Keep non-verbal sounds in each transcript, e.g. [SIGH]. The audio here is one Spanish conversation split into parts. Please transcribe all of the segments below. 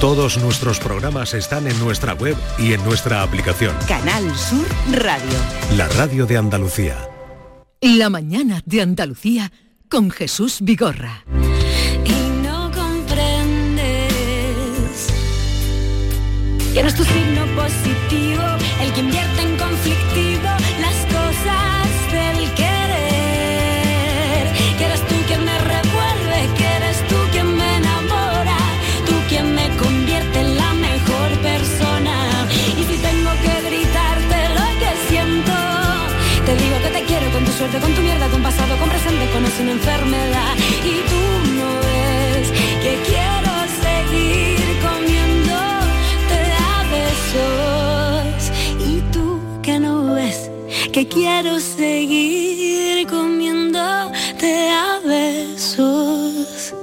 Todos nuestros programas están en nuestra web y en nuestra aplicación. Canal Sur Radio. La radio de Andalucía. La mañana de Andalucía con Jesús Vigorra. y no comprendes que no es tu signo positivo el que invierte en conflictivo suerte, con tu mierda, con pasado, con presente, con o enfermedad. Y tú no ves que quiero seguir comiéndote a besos. Y tú que no ves que quiero seguir comiéndote a besos.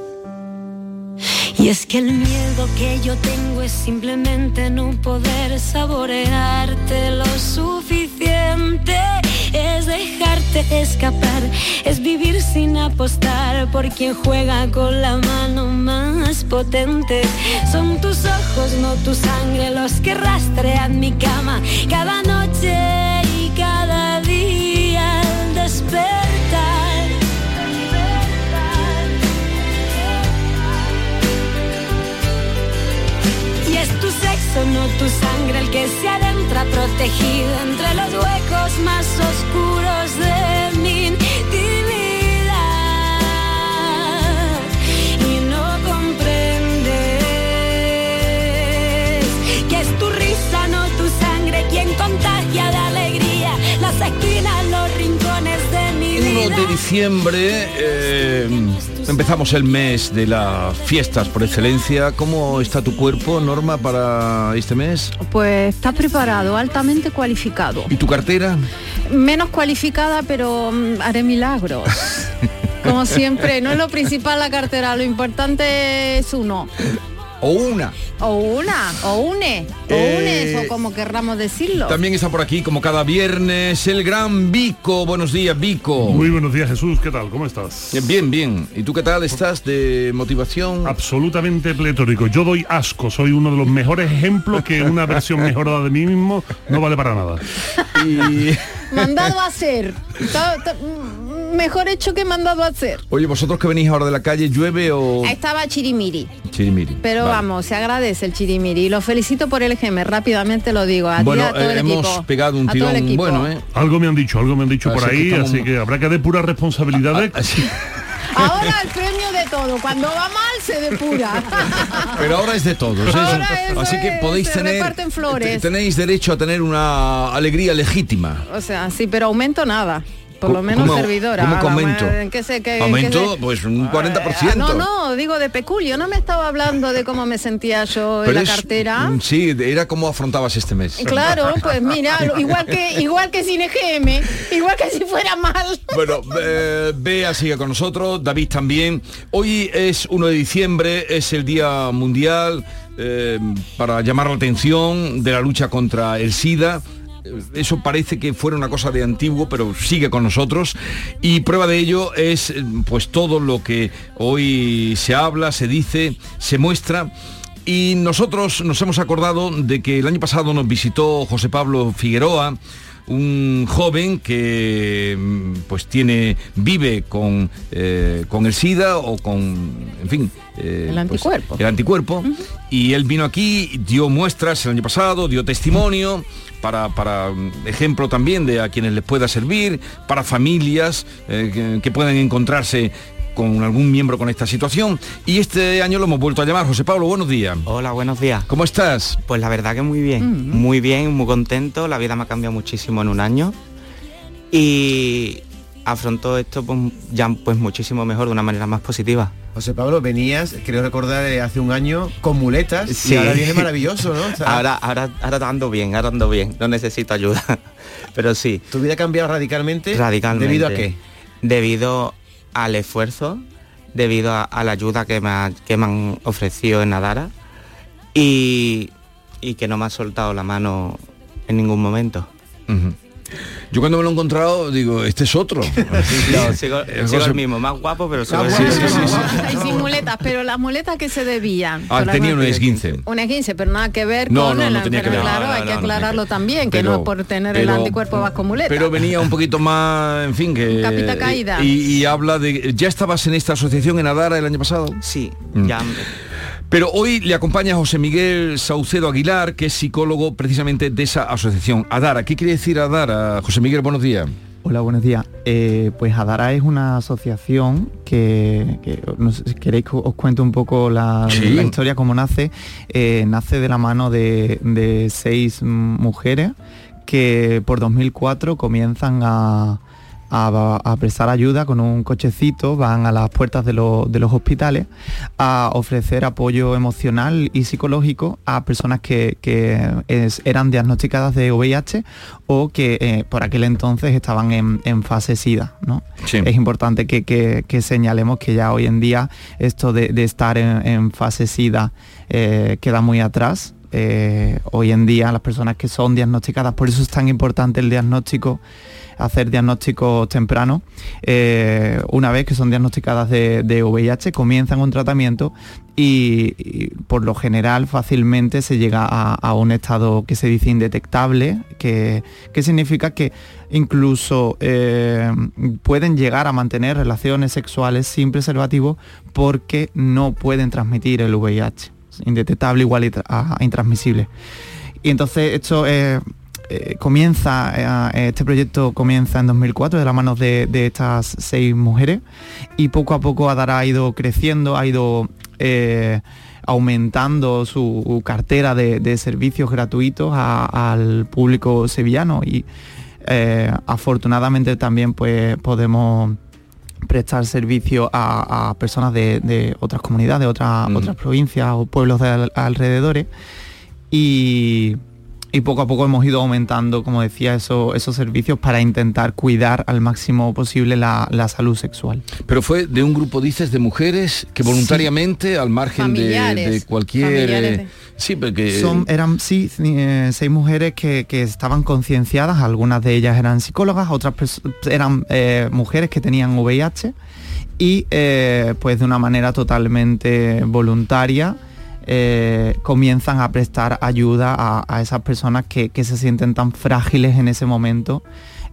Y es que el miedo que yo tengo es simplemente no poder saborearte lo suficiente. Es dejarte escapar, es vivir sin apostar por quien juega con la mano más potente. Son tus ojos, no tu sangre, los que rastrean mi cama cada noche no tu sangre, el que se adentra protegido entre los huecos más oscuros de mi 1 vida. de diciembre eh, empezamos el mes de las fiestas por excelencia. ¿Cómo está tu cuerpo, Norma, para este mes? Pues está preparado, altamente cualificado. ¿Y tu cartera? Menos cualificada, pero mm, haré milagros. [LAUGHS] Como siempre, no es lo principal la cartera, lo importante es uno. ¿O una? O una, o une, o Eh, unes, o como querramos decirlo. También está por aquí, como cada viernes, el gran Vico. Buenos días, Vico. Muy buenos días Jesús, ¿qué tal? ¿Cómo estás? Bien, bien. ¿Y tú qué tal estás de motivación? Absolutamente pletórico. Yo doy asco, soy uno de los mejores ejemplos que una versión mejorada de mí mismo no vale para nada. [LAUGHS] Y... Mandado a hacer. Mejor hecho que mandado a hacer. Oye, vosotros que venís ahora de la calle, ¿llueve o...? Estaba chirimiri. Chirimiri. Pero Vale. vamos, se agradece el chirimiri. Y lo felicito por el GM, rápidamente lo digo. A Bueno, a todo el eh, hemos equipo. pegado un tirón bueno, ¿eh? Algo me han dicho, algo me han dicho por que ahí, estamos- así que habrá que depurar responsabilidades. [LAUGHS] Ahora el premio de todo. Cuando va mal se depura. [LAUGHS] Pero ahora es de todos. ¿eh? Ahora Así que podéis se tener... reparten flores. te- Tenéis derecho a tener una alegría legítima. o sea, sí, pero aumento nada. Por lo ¿Cómo- menos cómo- servidora. cómo Ahora, aumento? bueno, ¿qué sé, qué- Aumento, qué pues un 40%. Ah, No, no, digo de peculio. No me estaba hablando de cómo me sentía yo en la es- cartera. mm, Sí, era como afrontabas este mes. Claro, [LAUGHS] pues mira, igual que igual que sin EGM, igual que si fuera mal. Bueno, eh, Bea sigue con nosotros, David también. Hoy es 1 de diciembre, es el Día Mundial eh, para llamar la atención de la lucha contra el SIDA. Eh, Eso parece que fuera una cosa de antiguo, pero sigue con nosotros. Y prueba de ello es eh, pues todo lo que hoy se habla, se dice, se muestra. Y nosotros nos hemos acordado de que el año pasado nos visitó José Pablo Figueroa, un joven que mm, pues tiene vive con, eh, con el SIDA o con en fin eh, El pues, anticuerpo. el anticuerpo y él vino aquí dio muestras el año pasado dio testimonio para, para mm, ejemplo también de a quienes les pueda servir para familias eh, que, que puedan encontrarse con algún miembro con esta situación y este año lo hemos vuelto a llamar José Pablo buenos días Hola, buenos días. ¿cómo estás? Pues la verdad que muy bien, muy bien, muy contento. La vida me ha cambiado muchísimo en un año y afronto esto pues, ya pues muchísimo mejor, de una manera más positiva. José Pablo, venías, creo recordar, de hace un año con muletas Sí. y ahora viene maravilloso, ¿no? O sea, Ahora, ahora, ahora ando bien, ahora ando bien, no necesito ayuda. [LAUGHS] Pero sí, ¿Tu vida ha cambiado radicalmente? radicalmente. ¿Debido a qué? Debido al esfuerzo, debido a, la ayuda que me, que me han ofrecido en Nadara y, y que no me ha soltado la mano en ningún momento. Yo cuando me lo he encontrado digo, este es otro. [LAUGHS] No, sigo, Eh, sigo el mismo, más guapo, pero sigo Ah, el sí, mismo. sí, sí, sí. [LAUGHS] Y sin muletas, pero las muletas que se debían. Ah, tenía un muletas- esguince. Un esguince, pero nada que ver No, con no, el no tenía que ver. Claro, No, no, hay que aclararlo también, que no es por tener el anticuerpo vas con muletas. Pero venía un poquito más, en fin, que... Capita caída. Y, y habla de... ¿Ya estabas en esta asociación en Adara el año pasado? Sí, Mm. ya Pero hoy le acompaña José Miguel Saucedo Aguilar, que es psicólogo precisamente de esa asociación. Adara, ¿qué quiere decir Adara? José Miguel, buenos días. Hola, buenos días. Eh, pues Adara es una asociación que, que no sé si queréis que os cuente un poco la, Sí. la historia, cómo nace. Eh, nace de la mano de, de seis mujeres que por 2004 comienzan a, a- a prestar ayuda con un cochecito, van a las puertas de, los- de los hospitales a ofrecer apoyo emocional y psicológico a personas que, que es- eran diagnosticadas de VIH o que eh, por aquel entonces estaban en, en fase SIDA. ¿no? Sí. Es importante que, que- que señalemos que ya hoy en día esto de, de estar en, en fase SIDA eh, queda muy atrás. Eh, hoy en día las personas que son diagnosticadas, por eso es tan importante el diagnóstico, hacer diagnósticos tempranos. Eh, una vez que son diagnosticadas de, VIH, comienzan un tratamiento y, por lo general fácilmente se llega a, un estado que se dice indetectable, que, que significa que incluso eh, pueden llegar a mantener relaciones sexuales sin preservativo porque no pueden transmitir el VIH. Indetectable igual a intransmisible. Y entonces esto eh, eh, comienza, eh, este proyecto comienza en 2004 de la mano de, de estas seis mujeres y poco a poco Adara ha ido creciendo, ha ido eh, aumentando su cartera de, de servicios gratuitos a- al público sevillano y afortunadamente también pues podemos prestar servicio a, a personas de, de otras comunidades, de otras, Mm. otras provincias o pueblos de al- alrededores y, y poco a poco hemos ido aumentando, como decía, eso- esos servicios para intentar cuidar al máximo posible la, la salud sexual. Pero fue de un grupo, dices, de mujeres que voluntariamente, al margen de, cualquier... De- Sí, porque... Son, eran sí, eh, seis mujeres que, que estaban concienciadas, algunas de ellas eran psicólogas, otras eran eh, mujeres que tenían VIH y eh, pues de una manera totalmente voluntaria eh, comienzan a prestar ayuda a, esas personas que, se sienten tan frágiles en ese momento.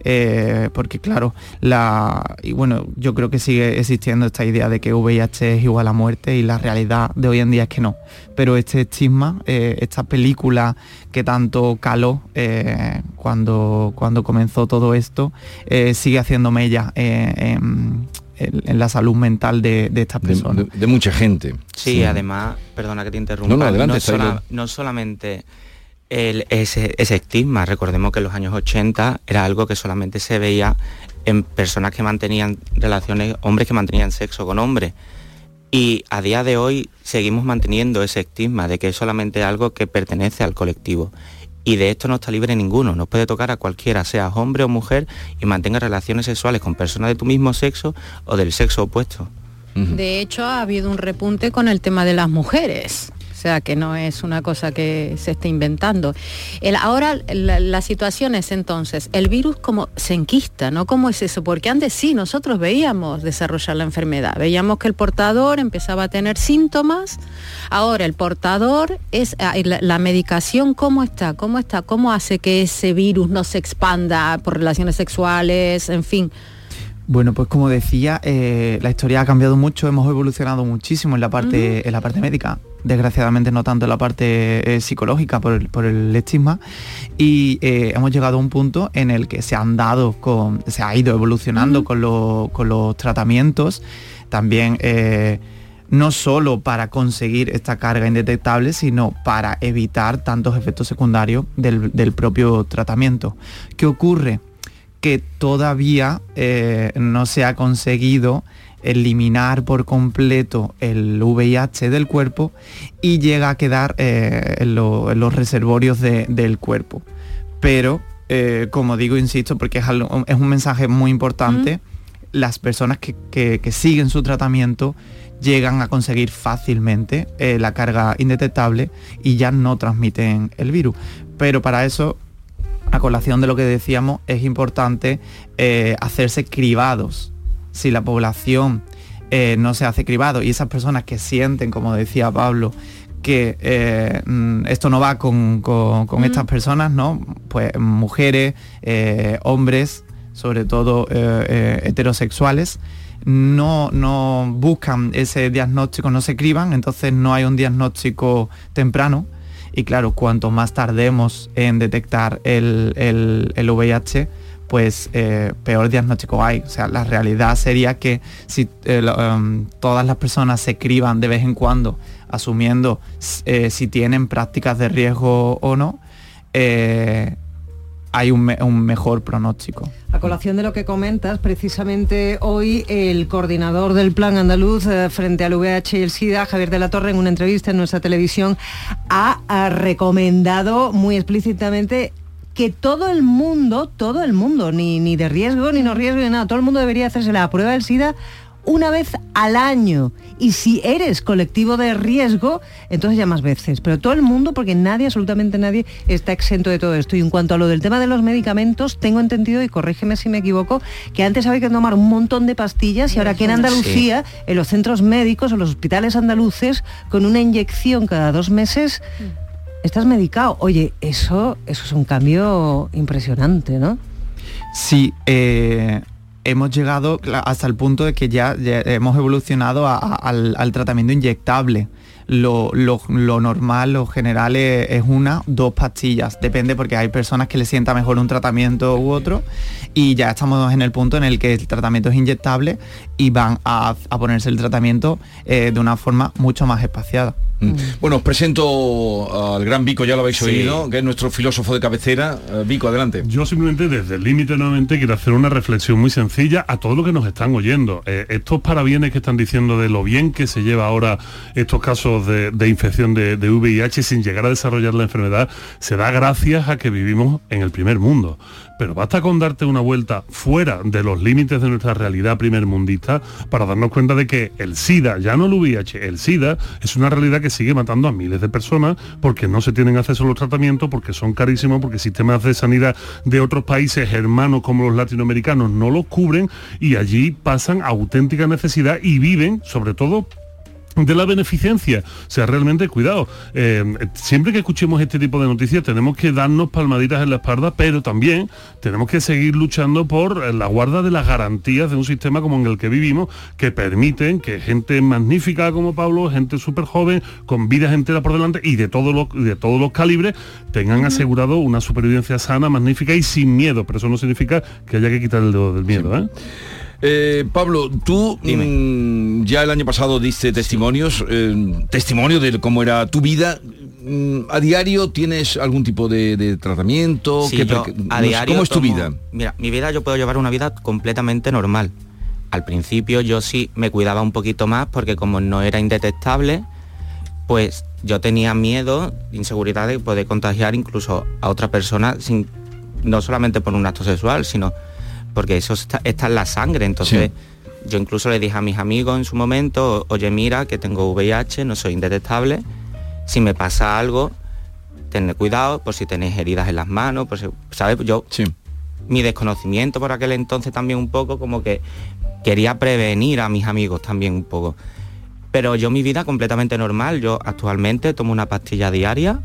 eh, porque claro, la, y bueno, yo creo que sigue existiendo esta idea de que VIH es igual a muerte y la realidad de hoy en día es que no. Pero este estigma, eh, esta película que tanto caló eh, cuando, cuando comenzó todo esto, sigue haciendo mella en, en- en la salud mental de, de estas de, personas. de- de mucha gente. Sí, además, perdona que te interrumpa, No, no, adelante, sola- Taylor. no solamente el- ese, ese estigma, recordemos que en los años 80 era algo que solamente se veía en personas que mantenían relaciones, hombres que mantenían sexo con hombres. Y a día de hoy seguimos manteniendo ese estigma de que es solamente algo que pertenece al colectivo. Y de esto no está libre ninguno, nos puede tocar a cualquiera, seas hombre o mujer, y mantenga relaciones sexuales con personas de tu mismo sexo o del sexo opuesto. De hecho, ha habido un repunte con el tema de las mujeres. Sea, que no es una cosa que se esté inventando. El, ahora la, la situación es entonces, el virus como se enquista, ¿no? ¿Cómo es eso? Porque antes sí, nosotros veíamos desarrollar la enfermedad, veíamos que el portador empezaba a tener síntomas, ahora el portador es, ah, la medicación, ¿cómo está? ¿Cómo está? ¿Cómo hace que ese virus no se expanda por relaciones sexuales, en fin? Bueno, pues como decía, eh, la historia ha cambiado mucho, hemos evolucionado muchísimo en la parte, en la parte médica, desgraciadamente no tanto en la parte eh, psicológica por el, por el estigma, y eh, hemos llegado a un punto en el que se han dado con, se ha ido evolucionando con, lo- con los tratamientos, también eh, no solo para conseguir esta carga indetectable, sino para evitar tantos efectos secundarios del, del propio tratamiento. ¿Qué ocurre? que todavía no se ha conseguido eliminar por completo el VIH del cuerpo y llega a quedar eh, en, lo- en los reservorios de- del cuerpo. Pero, eh, como digo, insisto, porque es, algo- es un mensaje muy importante, las personas que, que- que siguen su tratamiento llegan a conseguir fácilmente eh, la carga indetectable y ya no transmiten el virus. Pero para eso a colación de lo que decíamos, es importante eh, hacerse cribados. Si la población eh, no se hace cribado y esas personas que sienten, como decía Pablo, que eh, mm, esto no va con, con- con estas personas, ¿no? Pues mujeres, eh, hombres, sobre todo heterosexuales, no, no buscan ese diagnóstico, no se criban, entonces no hay un diagnóstico temprano. Y claro, cuanto más tardemos en detectar el, el- el VIH, pues eh, peor diagnóstico hay. O sea, la realidad sería que si eh, em, todas las personas se criban de vez en cuando, asumiendo eh, si tienen prácticas de riesgo o no, hay un, me- un mejor pronóstico. A colación de lo que comentas, precisamente hoy el coordinador del Plan Andaluz frente al VIH y el SIDA, Javier de la Torre, en una entrevista en nuestra televisión, ha recomendado muy explícitamente que todo el mundo, todo el mundo, ni, ni de riesgo, ni no riesgo, ni nada, todo el mundo debería hacerse la prueba del SIDA una vez al año. Y si eres colectivo de riesgo, entonces ya más veces. Pero todo el mundo, porque nadie, absolutamente nadie, está exento de todo esto. Y en cuanto a lo del tema de los medicamentos, tengo entendido, y corrígeme si me equivoco, que antes había que tomar un montón de pastillas y ahora aquí en Andalucía, en los centros médicos o los hospitales andaluces, con una inyección cada dos meses, estás medicado. Oye, eso, eso es un cambio impresionante, ¿no? Sí, eh, hemos llegado hasta el punto de que ya, hemos evolucionado al, tratamiento inyectable. Lo, lo- normal, lo general es, una, dos pastillas. Depende porque hay personas que les sienta mejor un tratamiento u otro y ya estamos en el punto en el que el tratamiento es inyectable y van a, a ponerse el tratamiento eh, de una forma mucho más espaciada. Mm. Bueno, os presento al gran Vico, ya lo habéis Sí. oído, que es nuestro filósofo de cabecera. Eh, Vico, adelante. Yo simplemente desde el límite nuevamente quiero hacer una reflexión muy sencilla a todo lo que nos están oyendo. Eh, estos parabienes que están diciendo de lo bien que se lleva ahora estos casos de, de infección de, de VIH sin llegar a desarrollar la enfermedad, se da gracias a que vivimos en el primer mundo. Pero basta con darte una vuelta fuera de los límites de nuestra realidad primermundista para darnos cuenta de que el SIDA, ya no el VIH, el SIDA es una realidad que sigue matando a miles de personas porque no se tienen acceso a los tratamientos, porque son carísimos, porque sistemas de sanidad de otros países hermanos como los latinoamericanos no los cubren y allí pasan auténtica necesidad y viven sobre todo de la beneficencia. O sea, realmente cuidado. eh, siempre que escuchemos este tipo de noticias tenemos que darnos palmaditas en la espalda, pero también tenemos que seguir luchando por eh, la guarda de las garantías de un sistema como en el que vivimos, que permiten que gente magnífica como Pablo, gente súper joven, con vidas enteras por delante y de todos los, de todos los calibres, tengan asegurado una supervivencia sana, magnífica y sin miedo. Pero eso no significa que haya que quitar el dedo del miedo. ¿eh? Eh, Pablo, tú mm, ya el año pasado diste testimonios, eh, testimonio de cómo era tu vida. Mm, ¿A diario tienes algún tipo de, de tratamiento? Sí, ¿Qué yo pre- a diario ¿Cómo es tu tomo- vida? Mira, mi vida yo puedo llevar una vida completamente normal. Al principio yo sí me cuidaba un poquito más porque como no era indetectable, pues yo tenía miedo, inseguridad de poder contagiar incluso a otra persona sin no solamente por un acto sexual, sino porque eso está, está en la sangre. Entonces, yo incluso le dije a mis amigos en su momento, oye, mira, que tengo VIH, no soy indetectable, si me pasa algo, tened cuidado por si tenéis heridas en las manos, por si, ¿sabes? Yo, mi desconocimiento por aquel entonces también un poco como que quería prevenir a mis amigos también un poco. Pero yo mi vida completamente normal, yo actualmente tomo una pastilla diaria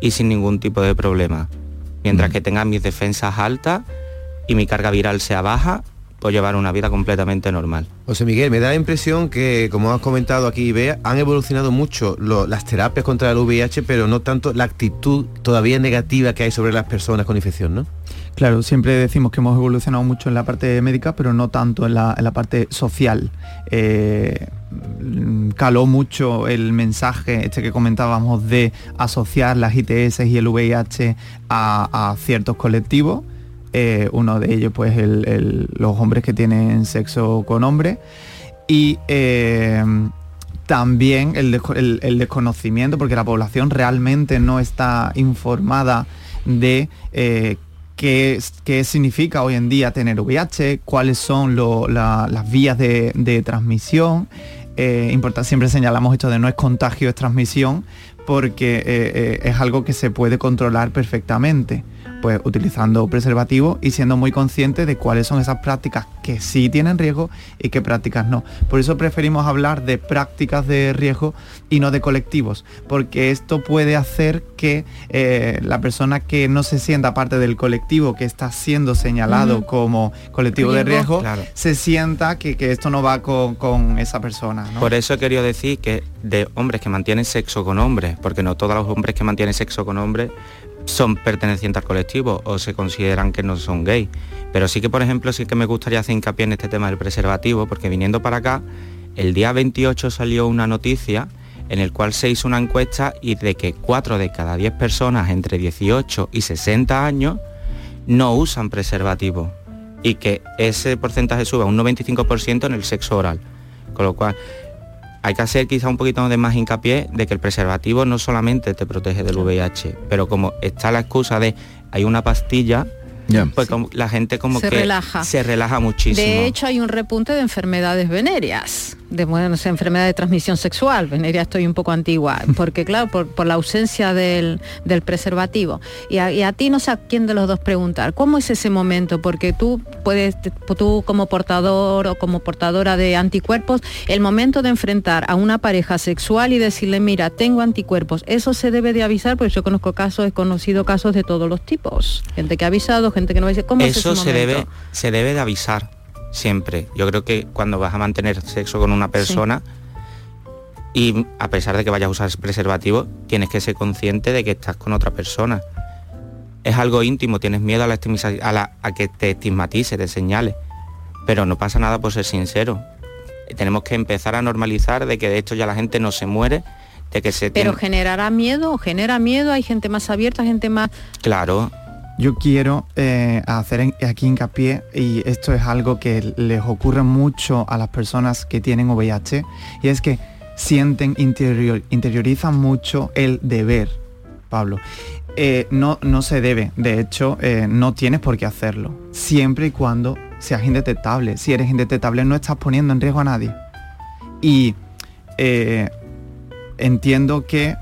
y sin ningún tipo de problema. Mientras que tenga mis defensas altas y mi carga viral sea baja, puedo llevar una vida completamente normal. José Miguel, me da la impresión que, como has comentado aquí, Bea, han evolucionado mucho lo- las terapias contra el VIH, pero no tanto la actitud todavía negativa que hay sobre las personas con infección, ¿no? Claro, siempre decimos que hemos evolucionado mucho en la parte médica, pero no tanto en la, en la parte social. Eh, caló mucho el mensaje este que comentábamos de asociar las ITS y el VIH a, a ciertos colectivos. Eh, uno de ellos, pues, los hombres que tienen sexo con hombres. Y eh, también el, desco- el- el desconocimiento, porque la población realmente no está informada de eh, qué, significa hoy en día tener VIH, cuáles son las vías de, transmisión. Eh, siempre señalamos esto de no es contagio, es transmisión, porque es algo que se puede controlar perfectamente pues utilizando preservativo y siendo muy consciente de cuáles son esas prácticas que sí tienen riesgo y qué prácticas no. Por eso preferimos hablar de prácticas de riesgo y no de colectivos, porque esto puede hacer que eh, la persona que no se sienta parte del colectivo que está siendo señalado como colectivo de riesgo, se sienta que, esto no va con, esa persona. Por eso querido decir que de hombres que mantienen sexo con hombres, porque no todos los hombres que mantienen sexo con hombres son pertenecientes al colectivo o se consideran que no son gay. Pero sí que, por ejemplo, sí que me gustaría hacer hincapié en este tema del preservativo, porque viniendo para acá, el día 28 salió una noticia en el cual se hizo una encuesta y de que 4 de cada 10 personas entre 18 y 60 años no usan preservativo y que ese porcentaje sube a un 95% en el sexo oral. Con lo cual, hay que hacer quizá un poquito de más hincapié de que el preservativo no solamente te protege del VIH, pero como está la excusa de hay una pastilla, pues la gente como se que relaja. se relaja muchísimo. De hecho hay un repunte de enfermedades venéreas de bueno, enfermedad de transmisión sexual, veneria estoy un poco antigua, [LAUGHS] porque claro, por, la ausencia del, preservativo. Y a, ti no sé a quién de los dos preguntar, ¿cómo es ese momento? Porque tú puedes, tú como portador o como portadora de anticuerpos, el momento de enfrentar a una pareja sexual y decirle, mira, tengo anticuerpos, eso se debe de avisar, porque yo conozco casos, he conocido casos de todos los tipos, gente que ha avisado, gente que no ha avisado. ¿Cómo eso es ese se debe, se debe de avisar siempre. Yo creo que cuando vas a mantener sexo con una persona y a pesar de que vayas a usar preservativo, tienes que ser consciente de que estás con otra persona. Es algo íntimo, tienes miedo a, la, a, a que te estigmatice, te señale. Pero no pasa nada por ser sincero. Tenemos que empezar a normalizar de que de hecho ya la gente no se muere, de que se... Pero generará miedo, genera miedo, hay gente más abierta, gente más... Claro, yo quiero eh, hacer aquí hincapié, y esto es algo que les ocurre mucho a las personas que tienen VIH, y es que sienten, interiorizan mucho el deber, Pablo. Eh, no, no se debe, de hecho, eh, no tienes por qué hacerlo, siempre y cuando seas indetectable. Si eres indetectable no estás poniendo en riesgo a nadie. Y entiendo que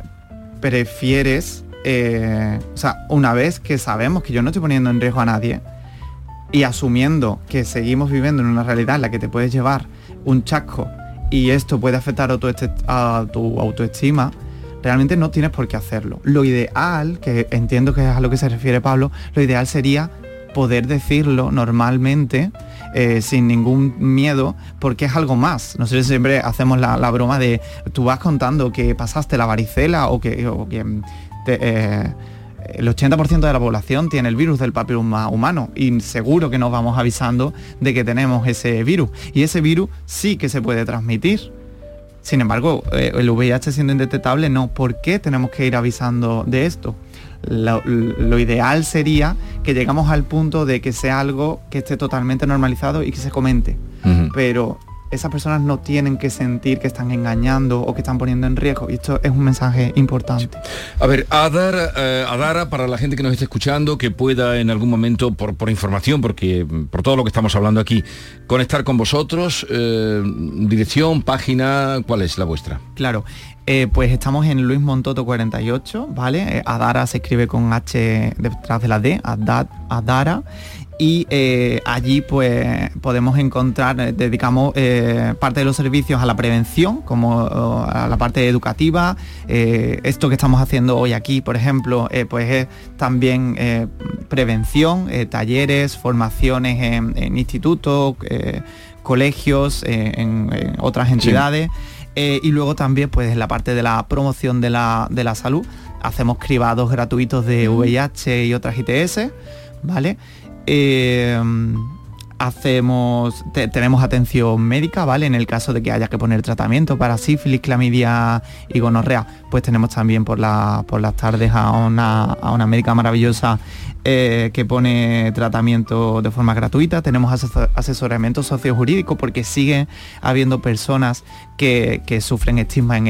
prefieres eh, o sea, una vez que sabemos que yo no estoy poniendo en riesgo a nadie y asumiendo que seguimos viviendo en una realidad en la que te puedes llevar un chasco y esto puede afectar a tu, tu autoestima, realmente no tienes por qué hacerlo. Lo ideal, que entiendo que es a lo que se refiere Pablo, lo ideal sería poder decirlo normalmente eh, sin ningún miedo porque es algo más. Nosotros siempre hacemos la, broma de tú vas contando que pasaste la varicela o que eh, el 80% de la población tiene el virus del papiloma humano y seguro que nos vamos avisando de que tenemos ese virus. Y ese virus sí que se puede transmitir. Sin embargo, eh, el VIH siendo indetectable, no. ¿Por qué tenemos que ir avisando de esto? Lo, ideal sería que llegamos al punto de que sea algo que esté totalmente normalizado y que se comente. Pero esas personas no tienen que sentir que están engañando o que están poniendo en riesgo. Y esto es un mensaje importante. A ver, Adara, eh, Adara, para la gente que nos esté escuchando, que pueda en algún momento, por, por información, porque por todo lo que estamos hablando aquí, conectar con vosotros, eh, dirección, página, ¿cuál es la vuestra? Claro. Eh, pues estamos en Luis Montoto 48, ¿vale? Adara se escribe con H detrás de la D, Adara y eh, allí pues podemos encontrar, eh, dedicamos eh, parte de los servicios a la prevención, como a la parte educativa. esto que estamos haciendo hoy aquí, por ejemplo, pues es también prevención, talleres, formaciones en, institutos, colegios, en, otras entidades. y luego también pues en la parte de la promoción de la, de la salud hacemos cribados gratuitos de VIH y otras ITS, ¿vale? Eh, hacemos tenemos atención médica, ¿vale? En el caso de que haya que poner tratamiento para sífilis, clamidia y gonorrea, pues tenemos también por, por las tardes a una, a una médica maravillosa eh, que pone tratamiento de forma gratuita, tenemos asesoramiento sociojurídico porque sigue habiendo personas que, sufren estigma en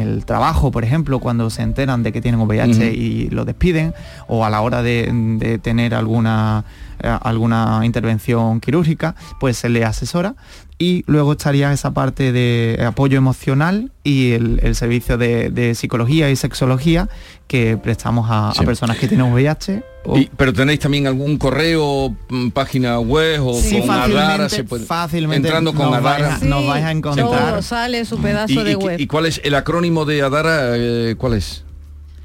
el, trabajo, por ejemplo, cuando se enteran de que tienen VIH y lo despiden, o a la hora de tener alguna eh, alguna intervención quirúrgica, pues se le asesora y luego estaría esa parte de apoyo emocional y el, el servicio de, de psicología y sexología que prestamos a, personas que tienen VIH. o- Y- pero tenéis también algún correo, mm, página web o Sí, con fácilmente- Adara se puede fácilmente entrando con nos vais Adara. a- nos vais a encontrar. Todo sale su ¿Y, pedazo de y- web. y cuál es el acrónimo de Adara? eh, ¿Cuál es?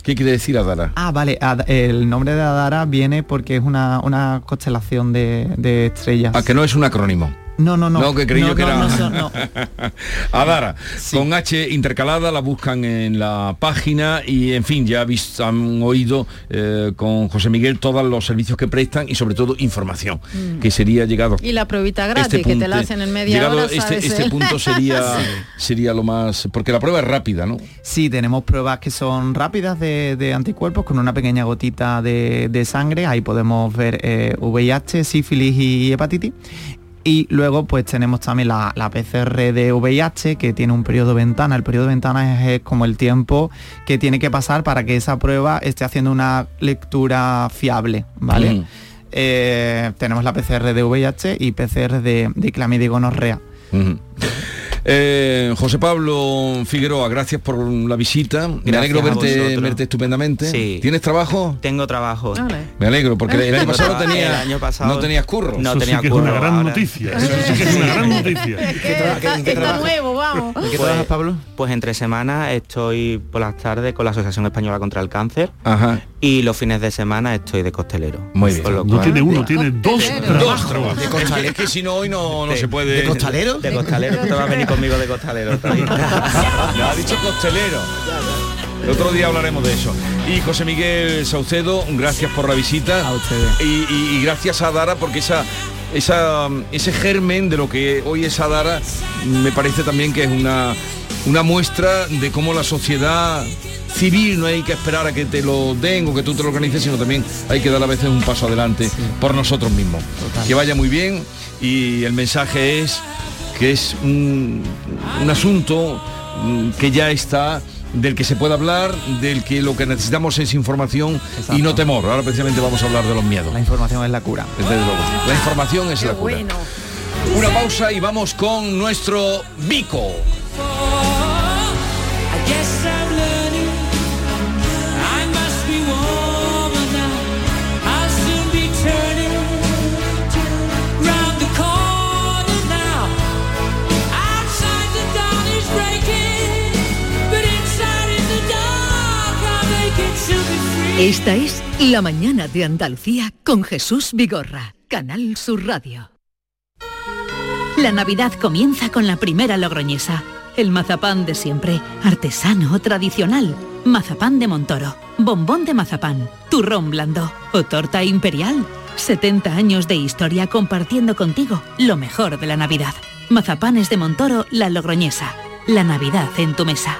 ¿Qué quiere decir Adara? Ah, vale, Ad- el nombre de Adara viene porque es una, una constelación de, de estrellas. Ah, que no es un acrónimo. No, no, no. No, que creí No, yo que no, era. no. [LAUGHS] Adara, con H intercalada, la buscan en la página y en fin, ya habéis, han oído eh, con José Miguel todos los servicios que prestan y sobre todo información, Mm. que sería llegado. Y la pruebita gratis, este que te la hacen en media llegado hora, este, sabes este punto sería, [LAUGHS] Sí. sería lo más. Porque la prueba es rápida, ¿no? Sí, tenemos pruebas que son rápidas de, de anticuerpos con una pequeña gotita de, de sangre. Ahí podemos ver eh, VIH, sífilis y hepatitis. Y luego pues tenemos también la, la PCR de VIH que tiene un periodo ventana. El periodo ventana es, es como el tiempo que tiene que pasar para que esa prueba esté haciendo una lectura fiable, ¿vale? Ujú. Eh, tenemos la PCR de VIH y PCR de, de clamidia y gonorrea. Ujú. Eh, José Pablo Figueroa, gracias por la visita. Me alegro verte, verte estupendamente. Sí. ¿Tienes trabajo? Tengo trabajo. Me alegro, porque el año pasado, trabajo. tenía, El año pasado no tenías curro. No Eso sí tenía que es curro. una gran ahora- noticia. Eso sí que es una gran noticia. [LAUGHS] Está, está nuevo, vamos. ¿En qué Pues- trabajas, Pablo? Pues entre semanas estoy por las tardes con la Asociación Española contra el Cáncer Ajá. Y los fines de semana estoy de costelero. Muy bien. No tiene uno, tiene dos Dos trabajos. ¿De costalero? Es que si no hoy no, no De- se puede. ¿De costalero? De costalero, tú te vas a venir conmigo de costalero. No, [LAUGHS] ha dicho costelero. El otro día hablaremos de eso. Y José Miguel Saucedo, gracias por la visita. A ustedes. Y, y- y gracias a Dara porque esa, esa, ese germen de lo que hoy es Adara me parece también que es una, una muestra de cómo la sociedad civil no hay que esperar a que te lo den o que tú te lo organices, sino también hay que dar a veces un paso adelante por nosotros mismos. Que vaya muy bien y el mensaje es que es un, un asunto mm, que ya está del que se puede hablar, del que lo que necesitamos es información y no temor. Ahora precisamente vamos a hablar de los miedos. La información es la cura. Desde luego. La información es Qué la cura. bueno. Una pausa y vamos con nuestro Vico. Esta es La mañana de Andalucía con Jesús Vigorra, Canal Sur Radio. La Navidad comienza con la primera logroñesa. El mazapán de siempre, artesano tradicional. Mazapán de Montoro, bombón de mazapán, turrón blando o torta imperial. 70 años de historia compartiendo contigo lo mejor de la Navidad. Mazapanes de Montoro, la logroñesa. La Navidad en tu mesa.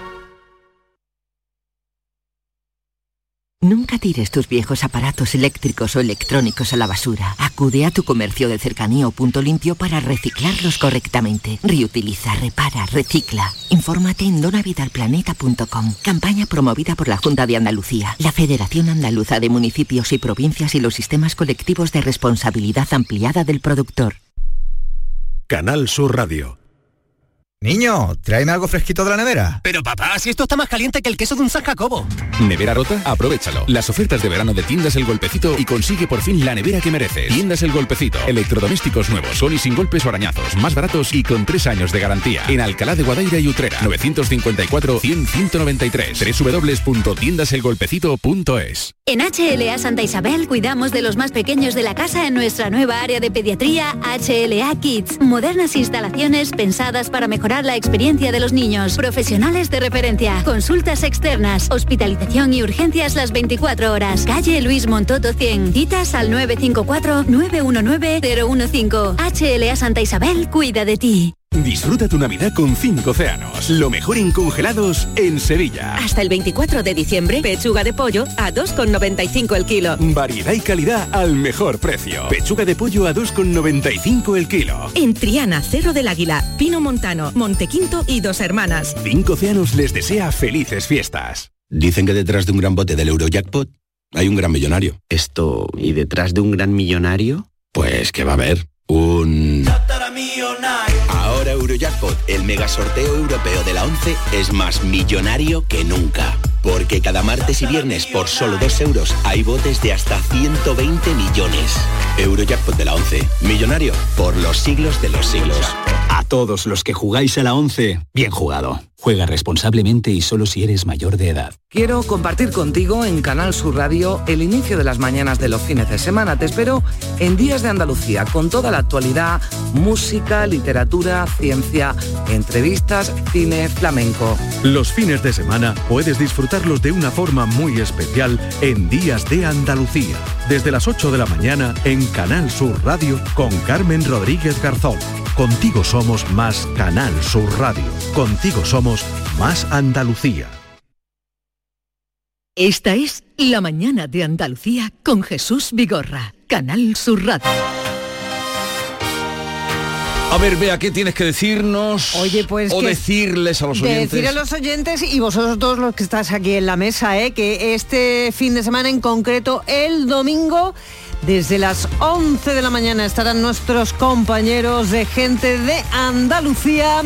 Nunca tires tus viejos aparatos eléctricos o electrónicos a la basura. Acude a tu comercio de cercanía o punto limpio para reciclarlos correctamente. Reutiliza, repara, recicla. Infórmate en donavidalplaneta.com. Campaña promovida por la Junta de Andalucía, la Federación Andaluza de Municipios y Provincias y los sistemas colectivos de responsabilidad ampliada del productor. Canal Sur Radio. Niño, tráeme algo fresquito de la nevera. Pero papá, si esto está más caliente que el queso de un San Jacobo. ¿Nevera rota? Aprovechalo. Las ofertas de verano de Tiendas El Golpecito y consigue por fin la nevera que mereces. Tiendas El Golpecito. Electrodomésticos nuevos, con y sin golpes o arañazos, más baratos y con tres años de garantía. En Alcalá de Guadaira y Utrera. 954-100-193. www.tiendaselgolpecito.es En HLA Santa Isabel cuidamos de los más pequeños de la casa en nuestra nueva área de pediatría HLA Kids. Modernas instalaciones pensadas para mejorar la experiencia de los niños. Profesionales de referencia. Consultas externas. Hospitalización y urgencias las 24 horas. Calle Luis Montoto 100. Citas al 954-919-015. HLA Santa Isabel cuida de ti. Disfruta tu Navidad con 5 océanos. Lo mejor en congelados en Sevilla. Hasta el 24 de diciembre, pechuga de pollo a 2,95 el kilo. Variedad y calidad al mejor precio. Pechuga de pollo a 2,95 el kilo. En Triana, Cerro del Águila, Pino Montano, Montequinto y Dos Hermanas. Cinco océanos les desea felices fiestas. Dicen que detrás de un gran bote del Eurojackpot hay un gran millonario. Esto, ¿y detrás de un gran millonario? Pues que va a haber Eurojackpot, el mega sorteo europeo de la 11, es más millonario que nunca. Porque cada martes y viernes por solo 2 euros hay botes de hasta 120 millones. Eurojackpot de la 11, millonario por los siglos de los siglos. A todos los que jugáis a la 11, bien jugado. Juega responsablemente y solo si eres mayor de edad. Quiero compartir contigo en Canal Sur Radio el inicio de las mañanas de los fines de semana. Te espero en Días de Andalucía con toda la actualidad, música, literatura, ciencia, entrevistas, cine, flamenco. Los fines de semana puedes disfrutarlos de una forma muy especial en Días de Andalucía. Desde las 8 de la mañana en Canal Sur Radio con Carmen Rodríguez Garzón. Contigo somos más Canal Sur Radio. Contigo somos más Andalucía. Esta es La mañana de Andalucía con Jesús Vigorra, Canal Sur Radio. A ver, vea, ¿qué tienes que decirnos? Oye, pues O que- decirles a los oyentes. Decir a los oyentes y vosotros todos los que estáis aquí en la mesa, ¿eh? que este fin de semana en concreto, el domingo, desde las 11 de la mañana estarán nuestros compañeros de gente de Andalucía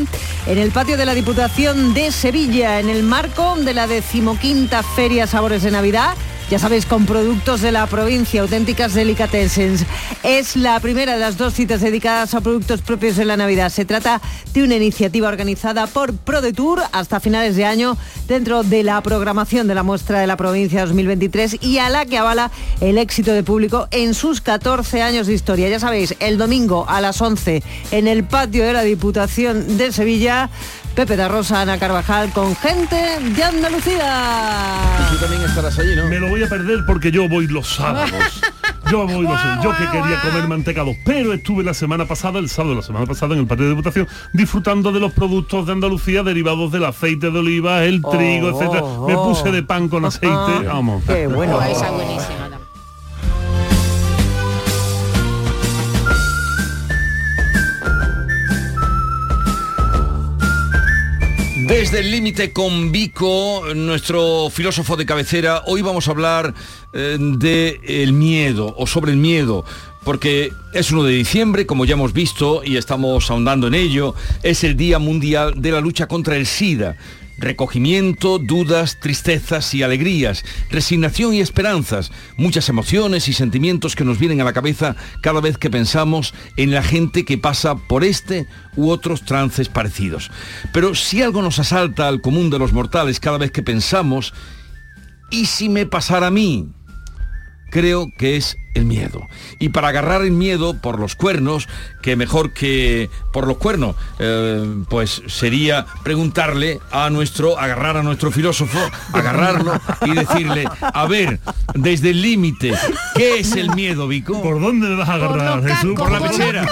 en el patio de la Diputación de Sevilla, en el marco de la decimoquinta Feria Sabores de Navidad. Ya sabéis, con productos de la provincia, auténticas delicatessens. Es la primera de las dos citas dedicadas a productos propios de la Navidad. Se trata de una iniciativa organizada por ProDetour hasta finales de año dentro de la programación de la muestra de la provincia 2023 y a la que avala el éxito de público en sus 14 años de historia. Ya sabéis, el domingo a las 11 en el patio de la Diputación de Sevilla, Pepe da Rosa, Ana Carvajal con gente de Andalucía. Tú también estarás allí, ¿no? Me lo voy a perder porque yo voy los sábados. [LAUGHS] Yo voy los Yo que quería comer mantecados, pero estuve la semana pasada, el sábado de la semana pasada en el patio de diputación, disfrutando de los productos de Andalucía derivados del aceite de oliva, el trigo, Oh, etcétera. Me oh. puse de pan con aceite, vamos. Qué bueno. Esa es buenísima. Desde el límite con Vico, nuestro filósofo de cabecera, hoy vamos a hablar eh, de el miedo o sobre el miedo, porque es 1 de diciembre, como ya hemos visto y estamos ahondando en ello, es el Día Mundial de la Lucha contra el SIDA. Recogimiento, dudas, tristezas y alegrías, resignación y esperanzas, muchas emociones y sentimientos que nos vienen a la cabeza cada vez que pensamos en la gente que pasa por este u otros trances parecidos. Pero si algo nos asalta al común de los mortales cada vez que pensamos, ¿y si me pasara a mí? Creo que es el miedo. Y para agarrar el miedo por los cuernos, que mejor que por los cuernos, eh, pues sería preguntarle a nuestro, agarrar a nuestro filósofo, [LAUGHS] agarrarlo y decirle, a ver, desde el límite, ¿qué es el miedo, Vico? ¿Por dónde vas a agarrar, Jesús? Por la pechera,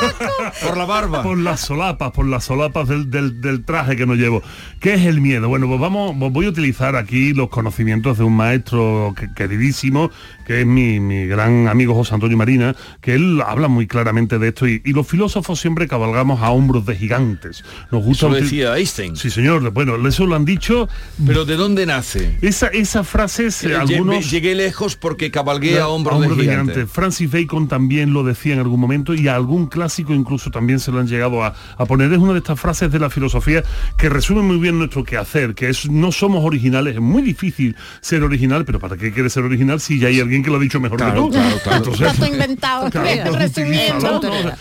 por la barba. Por las solapas, por las solapas del, del- del traje que no llevo. ¿Qué es el miedo? Bueno, pues vamos, pues voy a utilizar aquí los conocimientos de un maestro que- queridísimo, que es mi, mi gran amigo José Antonio Marina, que él habla muy claramente de esto y, y los filósofos siempre cabalgamos a hombros de gigantes. Nos gusta Eso lo decía Einstein. Sí, señor. Bueno, eso lo han dicho. Pero ¿de dónde nace? Esa, esa frase es, Eh, algunos... Llegué lejos porque cabalgué a hombros hombro de gigante. Francis Bacon también lo decía en algún momento y a algún clásico incluso también se lo han llegado a, a poner. Es una de estas frases de la filosofía que resume muy bien nuestro quehacer, que es no somos originales. Es muy difícil ser original, pero ¿para qué quieres ser original si ya hay alguien que lo ha dicho mejor Claro, que tú? claro, claro. Todo inventado. Claro, resumiendo. utilízalo,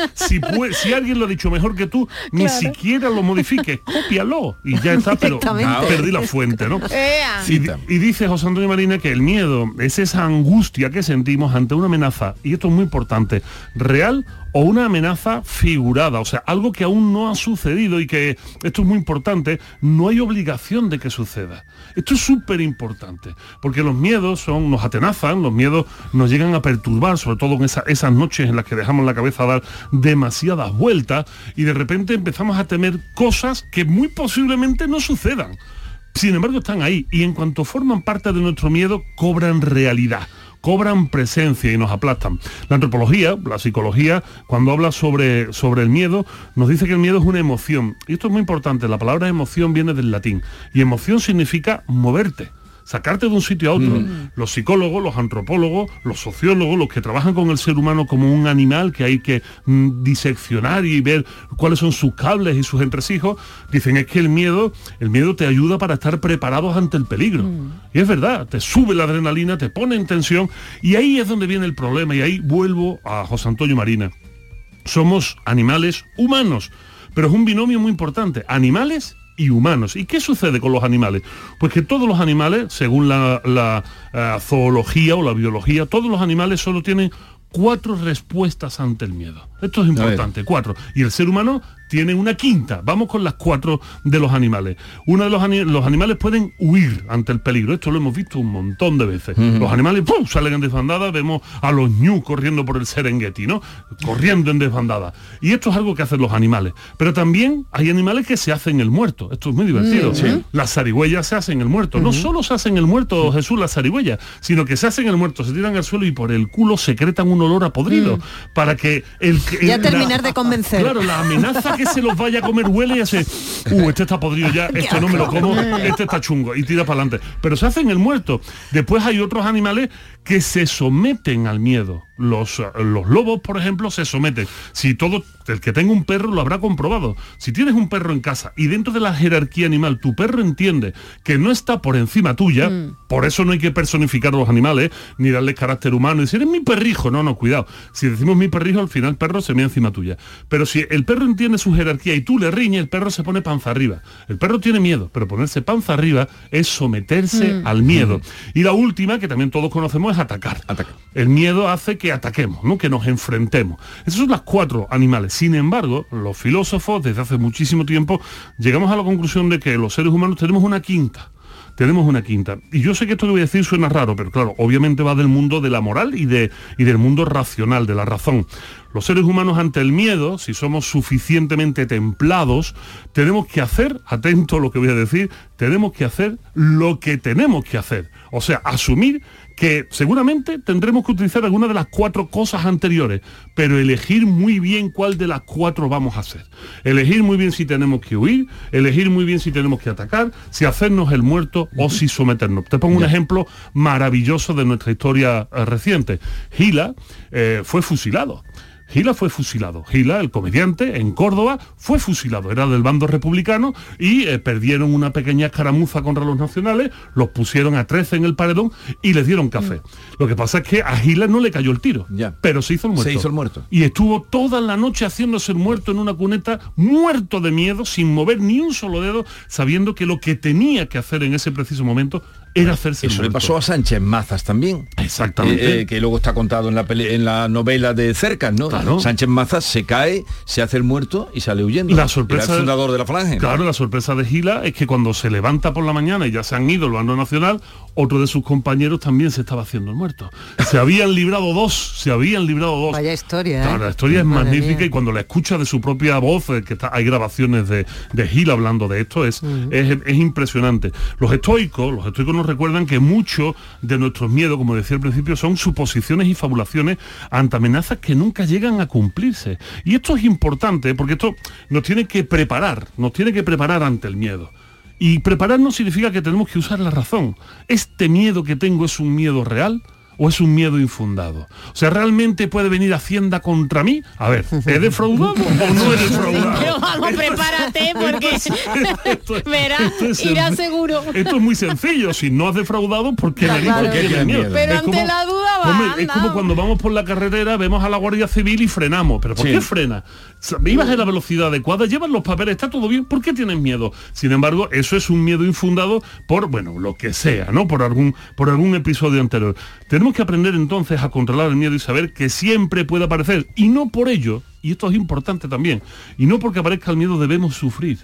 ¿no? si, alguien lo ha dicho mejor que tú, ni siquiera lo modifiques, cópialo y ya está, pero Directamente. perdí la fuente, ¿no? Y, y dice José Antonio Marina que el miedo es esa angustia que sentimos ante una amenaza, y esto es muy importante, real o una amenaza figurada, o sea, algo que aún no ha sucedido y que, esto es muy importante, no hay obligación de que suceda. Esto es súper importante, porque los miedos son, nos atenazan, los miedos nos llegan a perturbar, sobre todo en esa- esas noches en las que dejamos la cabeza dar demasiadas vueltas y de repente empezamos a temer cosas que muy posiblemente no sucedan. Sin embargo, están ahí y en cuanto forman parte de nuestro miedo, cobran realidad cobran presencia y nos aplastan. La antropología, la psicología, cuando habla sobre, sobre el miedo, nos dice que el miedo es una emoción. Y esto es muy importante, la palabra emoción viene del latín. Y emoción significa moverte sacarte de un sitio a otro. Mm. Los psicólogos, los antropólogos, los sociólogos, los que trabajan con el ser humano como un animal que hay que mm, diseccionar y ver cuáles son sus cables y sus entresijos, dicen es que el miedo, el miedo te ayuda para estar preparados ante el peligro. Y es verdad, te sube la adrenalina, te pone en tensión y ahí es donde viene el problema y ahí vuelvo a José Antonio Marina. Somos animales humanos, pero es un binomio muy importante, animales y humanos. ¿Y qué sucede con los animales? Pues que todos los animales, según la, la, eh, zoología o la biología, todos los animales solo tienen cuatro respuestas ante el miedo. Esto es importante, cuatro. Y el ser humano tiene una quinta. Vamos con las cuatro de los animales. Uno de los, ani- los animales pueden huir ante el peligro. Esto lo hemos visto un montón de veces. Los animales ¡pum! salen en desbandada. Vemos a los ñu corriendo por el Serengeti, ¿no? Corriendo en desbandada. Y esto es algo que hacen los animales. Pero también hay animales que se hacen el muerto. Esto es muy divertido. Mm, sí. Las zarigüeyas se hacen el muerto. No solo se hacen el muerto, Jesús, las zarigüeyas, sino que se hacen el muerto, se tiran al suelo y por el culo secretan un olor a podrido. Mm. Para que el que- Ya la- terminar de convencer. Claro, la amenaza que se los vaya a comer huele y hace, uh, este está podrido ya, este no me lo como, este está chungo, y tira para adelante. Pero se hacen el muerto. Después hay otros animales que se someten al miedo. Los, eh, los lobos, por ejemplo, se someten. Si todo, el que tenga un perro lo habrá comprobado. Si tienes un perro en casa y dentro de la jerarquía animal tu perro entiende que no está por encima tuya, por eso no hay que personificar a los animales, ni darles carácter humano y decir, es mi perrijo. No, no, cuidado. Si decimos mi perrijo, al final el perro se me encima tuya. Pero si el perro entiende su jerarquía y tú le riñes, el perro se pone panza arriba. El perro tiene miedo, pero ponerse panza arriba es someterse Mm. al miedo. Y la última, que también todos conocemos, es atacar. El miedo hace que ataquemos, ¿no? que nos enfrentemos. Esas son las cuatro animales. Sin embargo, los filósofos desde hace muchísimo tiempo llegamos a la conclusión de que los seres humanos tenemos una quinta tenemos una quinta. Y yo sé que esto que voy a decir suena raro, pero claro, obviamente va del mundo de la moral y, de, y del mundo racional, de la razón. Los seres humanos ante el miedo, si somos suficientemente templados, tenemos que hacer, atento a lo que voy a decir, tenemos que hacer lo que tenemos que hacer. O sea, asumir que seguramente tendremos que utilizar alguna de las cuatro cosas anteriores, pero elegir muy bien cuál de las cuatro vamos a hacer. Elegir muy bien si tenemos que huir, elegir muy bien si tenemos que atacar, si hacernos el muerto o si someternos. Te pongo un ejemplo maravilloso de nuestra historia eh, reciente. Gila eh, fue fusilado. Gila fue fusilado. Gila, el comediante, en Córdoba, fue fusilado. Era del bando republicano y eh, perdieron una pequeña escaramuza contra los nacionales, los pusieron a 13 en el paredón y les dieron café. Lo que pasa es que a Gila no le cayó el tiro, pero se hizo el muerto. Se hizo el muerto. Y estuvo toda la noche haciéndose el muerto en una cuneta, muerto de miedo, sin mover ni un solo dedo, sabiendo que lo que tenía que hacer en ese preciso momento era hacerse Eso le pasó a Sánchez Mazas también. Exactamente. Eh, eh, que luego está contado en la, pele- en la novela de Cercas, ¿no? Sánchez Mazas se cae, se hace el muerto y sale huyendo. La sorpresa Era el fundador de la falange. ¿no? Claro, la sorpresa de Gila es que cuando se levanta por la mañana y ya se han ido el bando nacional, otro de sus compañeros también se estaba haciendo el muerto. Se habían librado dos, se habían librado dos. Vaya historia. ¿eh? Claro, la historia es Madre magnífica mía. y cuando la escucha de su propia voz, que está, hay grabaciones de, de Gil hablando de esto, es, es, es impresionante. Los estoicos, los estoicos nos recuerdan que mucho de nuestros miedos, como decía al principio, son suposiciones y fabulaciones ante amenazas que nunca llegan a cumplirse. Y esto es importante porque esto nos tiene que preparar, nos tiene que preparar ante el miedo. Y preparar no significa que tenemos que usar la razón. ¿Este miedo que tengo es un miedo real? ¿O es un miedo infundado? O sea, ¿realmente puede venir Hacienda contra mí? A ver, ¿he defraudado o no he defraudado? Pero vamos, prepárate [LAUGHS] porque [LAUGHS] verás, esto es irá seguro. Esto es muy sencillo. Si no has defraudado, ¿por qué Claro, dices claro. que tienes miedo? Pero Es ante como- la duda va, Hombre, es como cuando vamos por la carretera, vemos a la Guardia Civil y frenamos. ¿Pero por Sí. qué frena? Ibas en la velocidad adecuada, llevas los papeles, está todo bien, ¿por qué tienes miedo? Sin embargo, eso es un miedo infundado por, bueno, lo que sea, ¿no? Por algún, por algún episodio anterior. Tenemos que aprender entonces a controlar el miedo y saber que siempre puede aparecer. Y no por ello, y esto es importante también, y no porque aparezca el miedo debemos sufrir.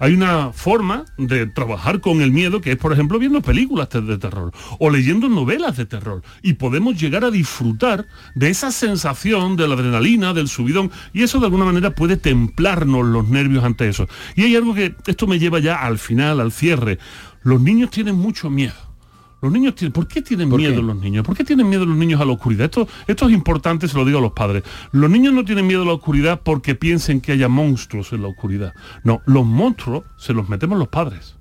Hay una forma de trabajar con el miedo que es, por ejemplo, viendo películas de terror o leyendo novelas de terror. Y podemos llegar a disfrutar de esa sensación de la adrenalina, del subidón, y eso de alguna manera puede templarnos los nervios ante eso. Y hay algo que esto me lleva ya al final, al cierre. Los niños tienen mucho miedo. Los niños tienen, ¿por qué tienen miedo los niños? ¿Por qué tienen miedo los niños a la oscuridad? Esto, esto es importante, se lo digo a los padres. Los niños no tienen miedo a la oscuridad porque piensen que haya monstruos en la oscuridad. No, los monstruos se los metemos los padres.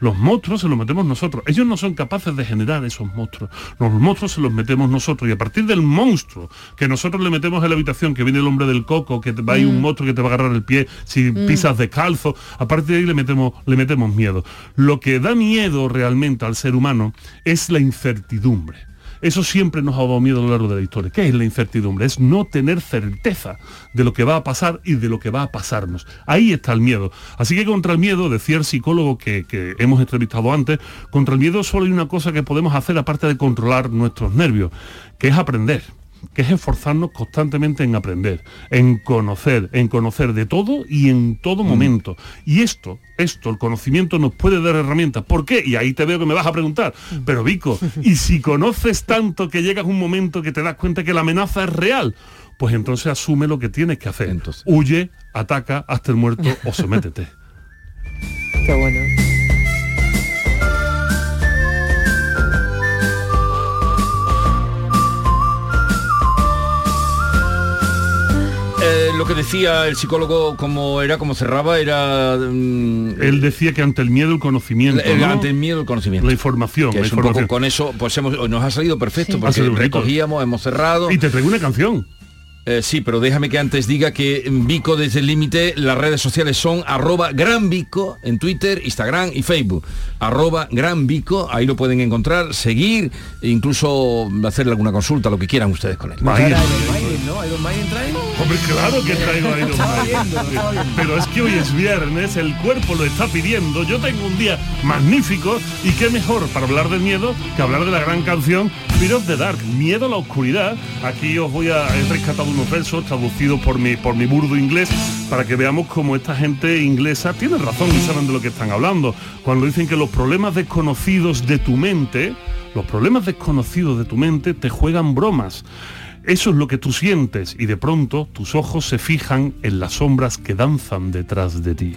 Los monstruos se los metemos nosotros. Ellos no son capaces de generar esos monstruos. Los monstruos se los metemos nosotros. Y a partir del monstruo que nosotros le metemos en la habitación, que viene el hombre del coco, que te va a ir un Mm. monstruo que te va a agarrar el pie si Mm. pisas descalzo, a partir de ahí le metemos, le metemos miedo. Lo que da miedo realmente al ser humano es la incertidumbre. Eso siempre nos ha dado miedo a lo largo de la historia. ¿Qué es la incertidumbre? Es no tener certeza de lo que va a pasar y de lo que va a pasarnos. Ahí está el miedo. Así que contra el miedo, decía el psicólogo que, que hemos entrevistado antes, contra el miedo solo hay una cosa que podemos hacer aparte de controlar nuestros nervios, que es aprender que es esforzarnos constantemente en aprender, en conocer, en conocer de todo y en todo momento. Y esto, esto, el conocimiento nos puede dar herramientas. ¿Por qué? Y ahí te veo que me vas a preguntar, pero Vico, [LAUGHS] ¿y si conoces tanto que llegas un momento que te das cuenta que la amenaza es real? Pues entonces asume lo que tienes que hacer. Huye, ataca, hasta el muerto o sométete. [LAUGHS] Qué bueno. Lo que decía el psicólogo, como era, como cerraba, era... mm, Él decía que ante el miedo el conocimiento. el- ¿no? ante el miedo el conocimiento. La información. Que la es un poco información. con eso, pues hemos, nos ha salido perfecto, Sí. Porque recogíamos, hemos cerrado. Y te traigo una canción. Eh, sí, pero déjame que antes diga que en Vico desde el límite, las redes sociales son arroba gran Vico en Twitter, Instagram y Facebook. Arroba gran Vico, ahí lo pueden encontrar, seguir e incluso hacerle alguna consulta, lo que quieran ustedes con él. Hombre, claro que traigo Iron. Pero es que hoy es viernes, el cuerpo lo está pidiendo. Yo tengo un día magnífico y qué mejor para hablar del miedo que hablar de la gran canción Fear of the Dark, Miedo a la oscuridad. Aquí os voy a he rescatado unos versos traducidos por mi por mi burdo inglés para que veamos cómo esta gente inglesa tiene razón y saben de lo que están hablando. Cuando dicen que los problemas desconocidos de tu mente, los problemas desconocidos de tu mente te juegan bromas. Eso es lo que tú sientes y de pronto tus ojos se fijan en las sombras que danzan detrás de ti.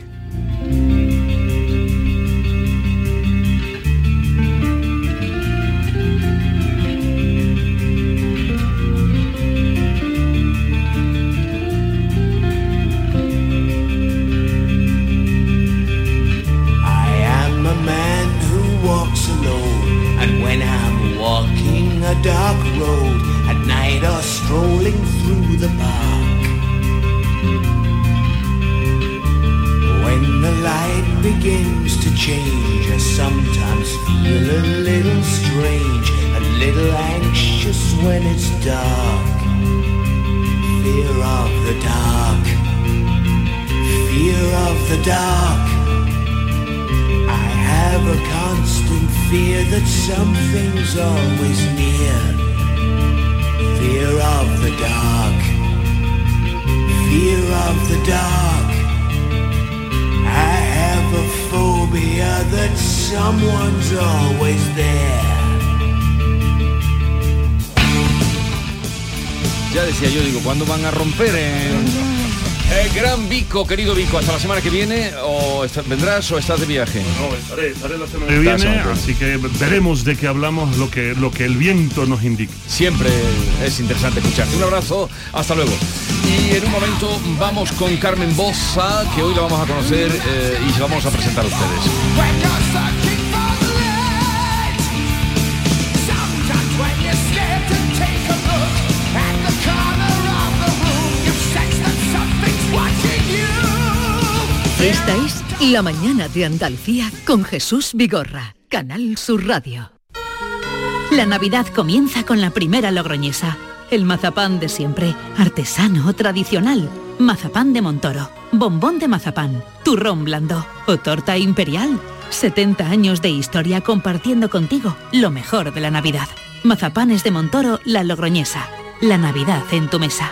Vico, querido Vico, hasta la semana que viene, o está- vendrás o estás de viaje. No, estaré, estaré la semana que viene, así que veremos de qué hablamos lo que, lo que el viento nos indica. Siempre es interesante escucharte. Un abrazo, hasta luego. Y en un momento vamos con Carmen Boza, que hoy la vamos a conocer eh, y se la vamos a presentar a ustedes. Esta es La mañana de Andalucía con Jesús Vigorra, Canal Sur Radio. La Navidad comienza con la primera logroñesa. El mazapán de siempre, artesano, tradicional. Mazapán de Montoro, bombón de mazapán, turrón blando o torta imperial. 70 años de historia compartiendo contigo lo mejor de la Navidad. Mazapanes de Montoro, la logroñesa. La Navidad en tu mesa.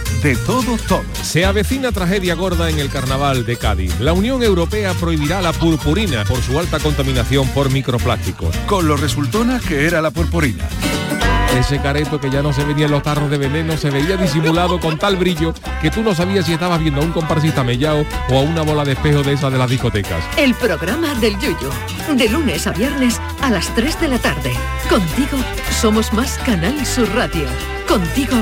De todo, todo. Se avecina tragedia gorda en el carnaval de Cádiz. La Unión Europea prohibirá la purpurina por su alta contaminación por microplásticos. Con lo resultona que era la purpurina. Ese careto que ya no se veía en los tarros de veneno se veía disimulado con tal brillo que tú no sabías si estabas viendo a un comparsista mellao o a una bola de espejo de esas de las discotecas. El programa del Yuyo. De lunes a viernes a las 3 de la tarde. Contigo somos más Canal Sur Radio. Contigo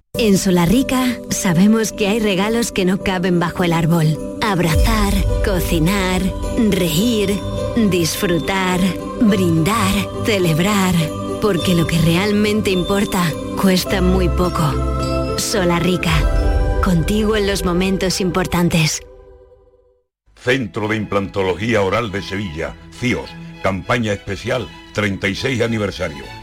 En Solarrica sabemos que hay regalos que no caben bajo el árbol. Abrazar, cocinar, reír, disfrutar, brindar, celebrar. Porque lo que realmente importa cuesta muy poco. Solarrica. Contigo en los momentos importantes. Centro de Implantología Oral de Sevilla, CIOS, campaña especial 36 aniversario.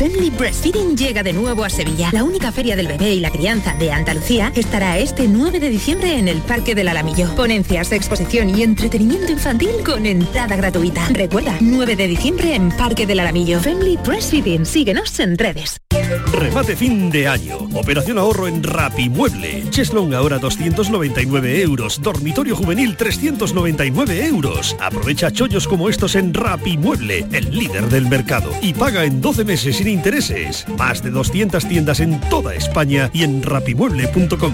Family Breastfeeding llega de nuevo a Sevilla. La única feria del bebé y la crianza de Andalucía estará este 9 de diciembre en el Parque del Alamillo. Ponencias, exposición y entretenimiento infantil con entrada gratuita. Recuerda, 9 de diciembre en Parque del Alamillo. Family Breastfeeding. Síguenos en redes. Remate fin de año. Operación ahorro en Rapimueble. Cheslong ahora 299 euros. Dormitorio juvenil 399 euros. Aprovecha chollos como estos en Rapimueble, el líder del mercado. Y paga en 12 meses sin intereses. Más de 200 tiendas en toda España y en rapimueble.com.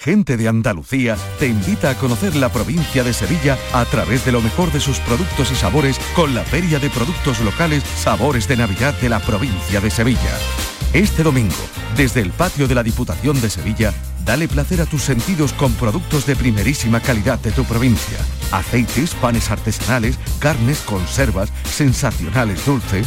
Gente de Andalucía te invita a conocer la provincia de Sevilla a través de lo mejor de sus productos y sabores con la Feria de Productos Locales Sabores de Navidad de la provincia de Sevilla. Este domingo, desde el patio de la Diputación de Sevilla, dale placer a tus sentidos con productos de primerísima calidad de tu provincia. Aceites, panes artesanales, carnes, conservas, sensacionales dulces.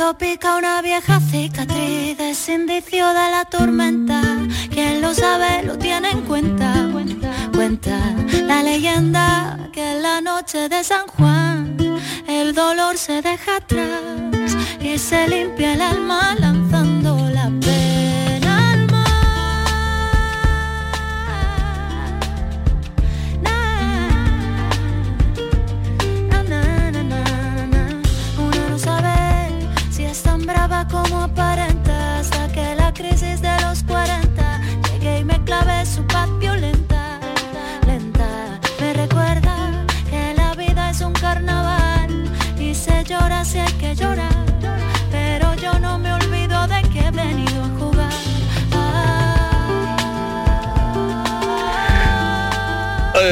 cuando pica una vieja cicatriz es indicio de la tormenta. Quien lo sabe lo tiene en cuenta. Cuenta la leyenda que en la noche de San Juan el dolor se deja atrás y se limpia el alma lanzando la pena como aparenta hasta que la crisis de los 40 llegué y me clavé su paz violenta, lenta. Me recuerda que la vida es un carnaval y se llora si hay que llorar, pero yo no me olvido de que he venido a jugar.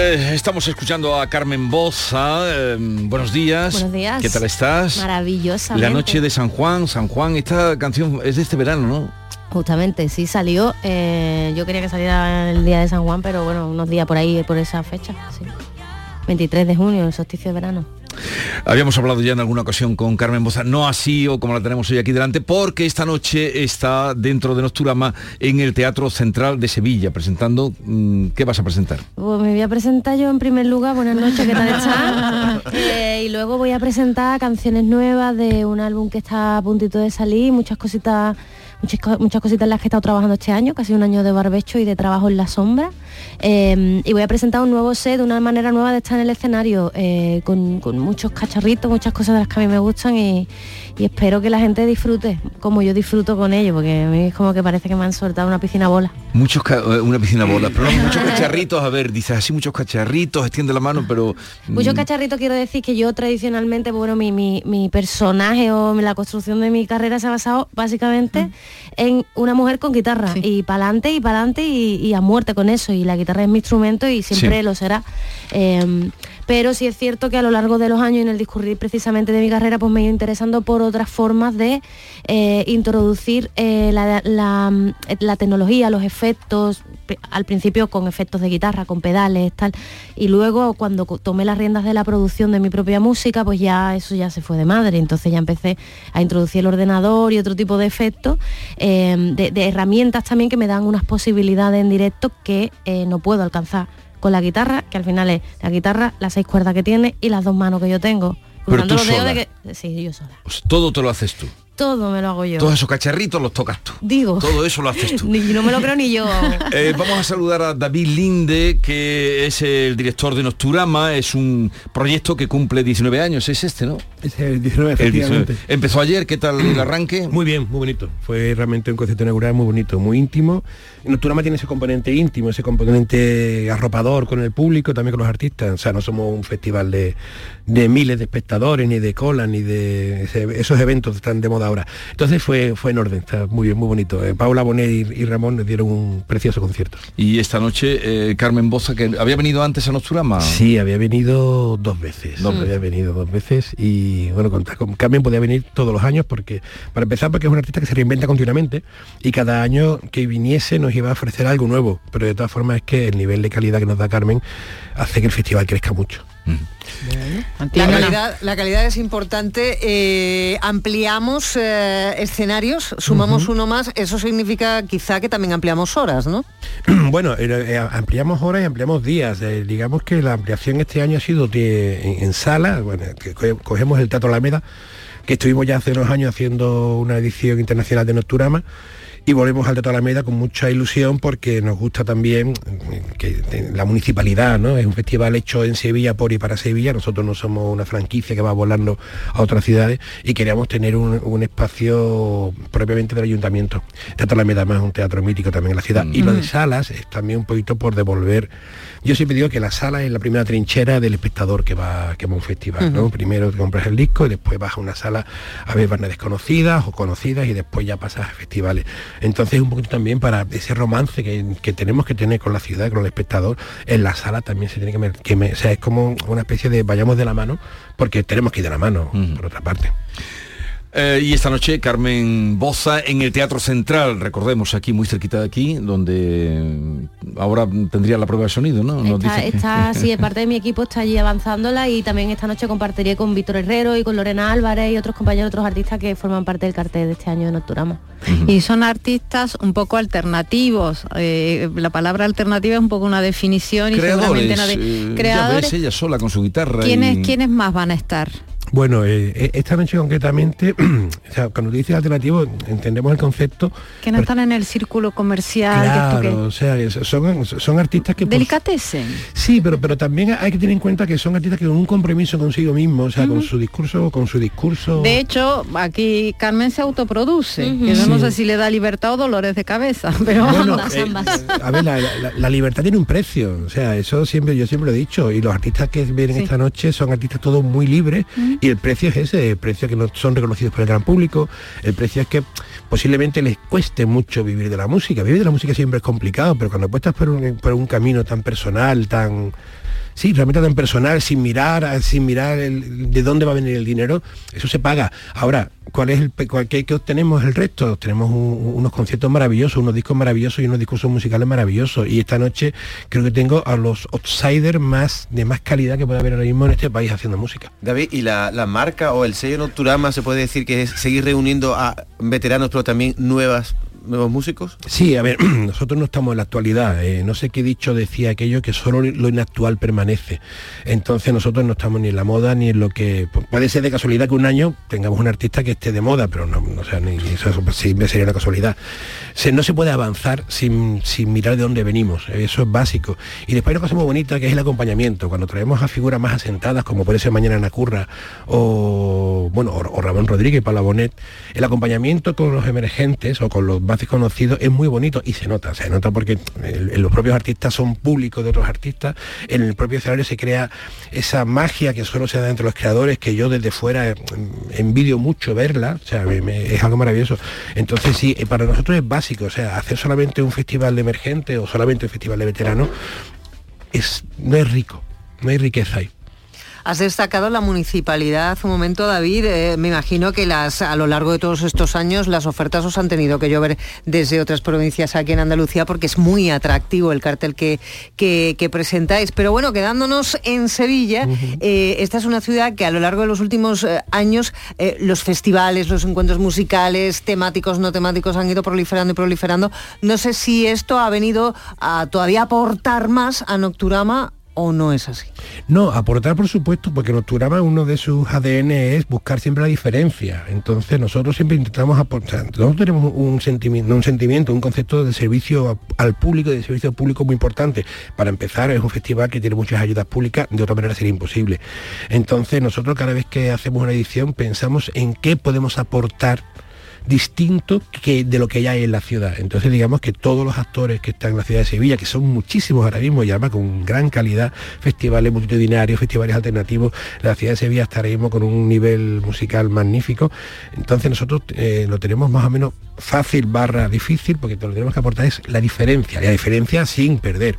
Eh, estamos escuchando a Carmen Boza. eh, buenos días. Buenos días. ¿Qué tal estás? Maravillosa. La noche de San Juan. San Juan, esta canción es de este verano, ¿no? Justamente, sí salió. eh, yo quería que saliera el día de San Juan, pero bueno, unos días por ahí, por esa fecha. sí. 23 de junio, el solsticio de verano. Habíamos hablado ya en alguna ocasión con Carmen Boza, no así o como la tenemos hoy aquí delante, porque esta noche está dentro de Nosturama en el Teatro Central de Sevilla, presentando... mm, ¿Qué vas a presentar? Pues me voy a presentar yo en primer lugar, buenas noches, ¿qué tal está? [LAUGHS] Eh, y luego voy a presentar canciones nuevas de un álbum que está a puntito de salir, muchas cositas muchas, muchas cositas en las que he estado trabajando este año, casi un año de barbecho y de trabajo en la sombra. Eh, y voy a presentar un nuevo set, una manera nueva de estar en el escenario, eh, con, con muchos cacharritos, muchas cosas de las que a mí me gustan y, y espero que la gente disfrute como yo disfruto con ello, porque a mí es como que parece que me han soltado una piscina bola. Muchos eh, una piscina bola, [LAUGHS] pero muchos cacharritos, a ver, dices así muchos cacharritos, extiende la mano, pero Muchos mm, cacharritos quiero decir que yo tradicionalmente, bueno, mi, mi, mi personaje o la construcción de mi carrera se ha basado básicamente en una mujer con guitarra y para adelante y para adelante y, y a muerte con eso y la guitarra es mi instrumento y siempre Sí. lo será. Eh, pero sí es cierto que a lo largo de los años y en el discurrir precisamente de mi carrera pues me he ido interesando por otras formas de eh, introducir eh, la, tecnología, los efectos, al principio con efectos de guitarra, con pedales, tal, y luego cuando tomé las riendas de la producción de mi propia música, pues ya eso ya se fue de madre, entonces ya empecé a introducir el ordenador y otro tipo de efectos, eh, de, herramientas también que me dan unas posibilidades en directo que no puedo alcanzar con la guitarra, que al final es la guitarra, las seis cuerdas que tiene y las dos manos que yo tengo. Pero tú sola. de que- Sí, yo sola. pues, todo te lo haces tú. Todo me lo hago yo. Todos esos cacharritos los tocas tú. Digo. Todo eso lo haces tú. [LAUGHS] Ni- no me lo creo ni yo. [LAUGHS] Eh, vamos a saludar a David Linde, que es el director de Nocturama, es un proyecto que cumple 19 años, es este, ¿no? Es el 19, El efectivamente. 19. Empezó ayer, ¿qué tal el arranque? Muy bien, muy bonito. Fue realmente un concepto inaugural muy bonito, muy íntimo. Nocturama tiene ese componente íntimo, ese componente arropador con el público, también con los artistas. O sea, no somos un festival de, de miles de espectadores, ni de cola, ni de ese- esos eventos están de moda ahora. Entonces fue, fue en orden, está muy bien, muy bonito. Eh, Paula Bonet y, y Ramón nos dieron un precioso concierto. Y esta noche eh, Carmen Boza, que había venido antes a Nocturama. Sí, había venido dos veces. Dos había venido dos veces y bueno, con, con Carmen podía venir todos los años porque, para empezar, porque es un artista que se reinventa continuamente y cada año que viniese nos iba a ofrecer algo nuevo. Pero de todas formas es que el nivel de calidad que nos da Carmen hace que el festival crezca mucho. La calidad, la calidad es importante. eh, ampliamos eh, escenarios, sumamos uno más. Eso significa quizá que también ampliamos horas, ¿no? [CLEARS THROAT] bueno, eh, ampliamos horas y ampliamos días. Eh, digamos que la ampliación este año ha sido de- en, en sala, bueno, que co- cogemos el Teatro Alameda, que estuvimos ya hace unos años haciendo una edición internacional de Nocturama. Y volvemos al Teatro Alameda con mucha ilusión porque nos gusta también eh, que eh, la municipalidad, ¿no? Es un festival hecho en Sevilla por y para Sevilla. Nosotros no somos una franquicia que va volando a otras ciudades y queríamos tener un, un espacio propiamente del ayuntamiento. Teatro Alameda además es un teatro mítico también en la ciudad. Y lo de Mm. salas es también un poquito por devolver. Yo siempre digo que la sala es la primera trinchera del espectador que va, que va a un festival, ¿no? Primero te compras el disco y después vas a una sala a ver bandas desconocidas o conocidas y después ya pasas a festivales. Entonces un poquito también para ese romance que, que tenemos que tener con la ciudad, con el espectador, en la sala también se tiene que, me- que me- o sea, es como una especie de vayamos de la mano, porque tenemos que ir de la mano, por otra parte. Eh, y esta noche Carmen Boza en el Teatro Central, recordemos aquí, muy cerquita de aquí, donde mm, ahora tendría la prueba de sonido, ¿no? Nos Está, dicen. está [LAUGHS] sí, parte de mi equipo está allí avanzándola y también esta noche compartiré con Víctor Herrero y con Lorena Álvarez y otros compañeros, otros artistas que forman parte del cartel de este año de Nocturama. Y son artistas un poco alternativos. eh, la palabra alternativa es un poco una definición y seguramente Creadores, nadie. eh, ya Creadores. ves, ella sola con su guitarra. ¿Quiénes, y- ¿Quiénes más van a estar? Bueno, eh, eh, esta noche concretamente, [CLEARS THROAT] o sea, cuando dices alternativo, entendemos el concepto. Que no están en el círculo comercial. que Claro, o sea, son, son artistas que... Delicatessen. Sí, pero, pero también hay que tener en cuenta que son artistas que con un compromiso consigo mismo, o sea, con su discurso, con su discurso. De hecho, aquí Carmen se autoproduce. Que yo no sé si le da libertad o dolores de cabeza, [LAUGHS] pero Bueno, ambas, eh, ambas. A ver, la, la- la libertad tiene un precio, o sea, eso siempre yo siempre lo he dicho, y los artistas que vienen Sí. esta noche son artistas todos muy libres, y el precio es ese, el precio que no son reconocidos por el gran público, el precio es que posiblemente les cueste mucho vivir de la música, vivir de la música siempre es complicado, pero cuando apuestas por un, por un camino tan personal, tan sí, realmente tan personal, sin mirar, sin mirar de dónde va a venir el dinero, eso se paga. Ahora, ¿cuál es el cuál- qué, qué obtenemos el resto? Tenemos un- unos conciertos maravillosos, unos discos maravillosos y unos discursos musicales maravillosos. Y esta noche creo que tengo a los outsiders más de más calidad que puede haber ahora mismo en este país haciendo música. David, ¿y la, la marca o el sello Nocturama se puede decir que es seguir reuniendo a veteranos pero también nuevas nuevos músicos? Sí, a ver, [CLEARS THROAT] nosotros no estamos en la actualidad. eh, no sé qué dicho decía aquello que solo lo inactual permanece. Entonces nosotros no estamos ni en la moda ni en lo que pu- puede ser de casualidad que un año tengamos un artista que esté de moda, pero no, no, sea, ni eso, eso sí sería una casualidad. Se- no se puede avanzar sin, sin mirar de dónde venimos. Eso es básico. Y después hay una cosa muy bonita que es el acompañamiento. Cuando traemos a figuras más asentadas, como puede ser mañana Ana Curra o bueno, o, Ramón Rodríguez, Paula Bonet, el acompañamiento con los emergentes o con los más desconocidos es muy bonito y se nota, se nota porque los propios artistas son públicos de otros artistas, en el propio escenario se crea esa magia que solo se da entre los creadores, que yo desde fuera eh, envidio mucho verla, o sea, es algo maravilloso. Entonces sí, eh, para nosotros es básico, o sea, hacer solamente un festival de emergentes o solamente un festival de veteranos es, no es rico, no hay riqueza ahí. Has destacado la municipalidad un momento, David. Eh, me imagino que las, a lo largo de todos estos años las ofertas os han tenido que llover desde otras provincias aquí en Andalucía porque es muy atractivo el cartel que, que- que presentáis. Pero bueno, quedándonos en Sevilla, eh, esta es una ciudad que a lo largo de los últimos eh, años eh, los festivales, los encuentros musicales, temáticos, no temáticos han ido proliferando y proliferando. No sé si esto ha venido a todavía aportar más a Nocturama o no es así. No, aportar por supuesto, porque Nocturama uno de sus ADN es buscar siempre la diferencia. Entonces nosotros siempre intentamos aportar, nosotros tenemos un sentimiento, un sentimiento, un concepto de servicio al público, de servicio público muy importante. Para empezar, es un festival que tiene muchas ayudas públicas, de otra manera sería imposible. Entonces nosotros cada vez que hacemos una edición pensamos en qué podemos aportar distinto que de lo que ya hay en la ciudad. Entonces digamos que todos los actores que están en la ciudad de Sevilla, que son muchísimos ahora mismo y además con gran calidad, festivales multitudinarios, festivales alternativos, la ciudad de Sevilla está ahora mismo con un nivel musical magnífico. Entonces nosotros eh, lo tenemos más o menos fácil barra difícil porque lo que tenemos que aportar es la diferencia, la diferencia sin perder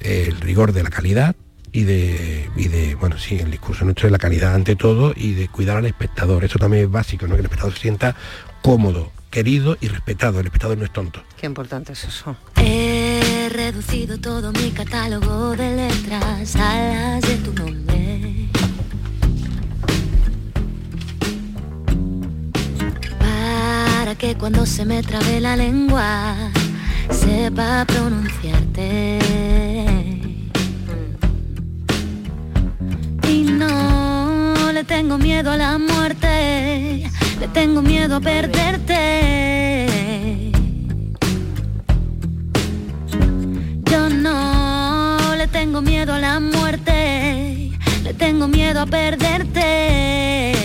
eh, el rigor de la calidad y de, y de, bueno, sí, el discurso nuestro es la calidad ante todo y de cuidar al espectador. Eso también es básico, ¿no? Que el espectador se sienta cómodo, querido y respetado. El espectador no es tonto. Qué importante es eso. He reducido todo mi catálogo de letras a las de tu nombre. Para que cuando se me trabe la lengua sepa pronunciarte. Y no le tengo miedo a la muerte, le tengo miedo a perderte. Yo no le tengo miedo a la muerte, le tengo miedo a perderte.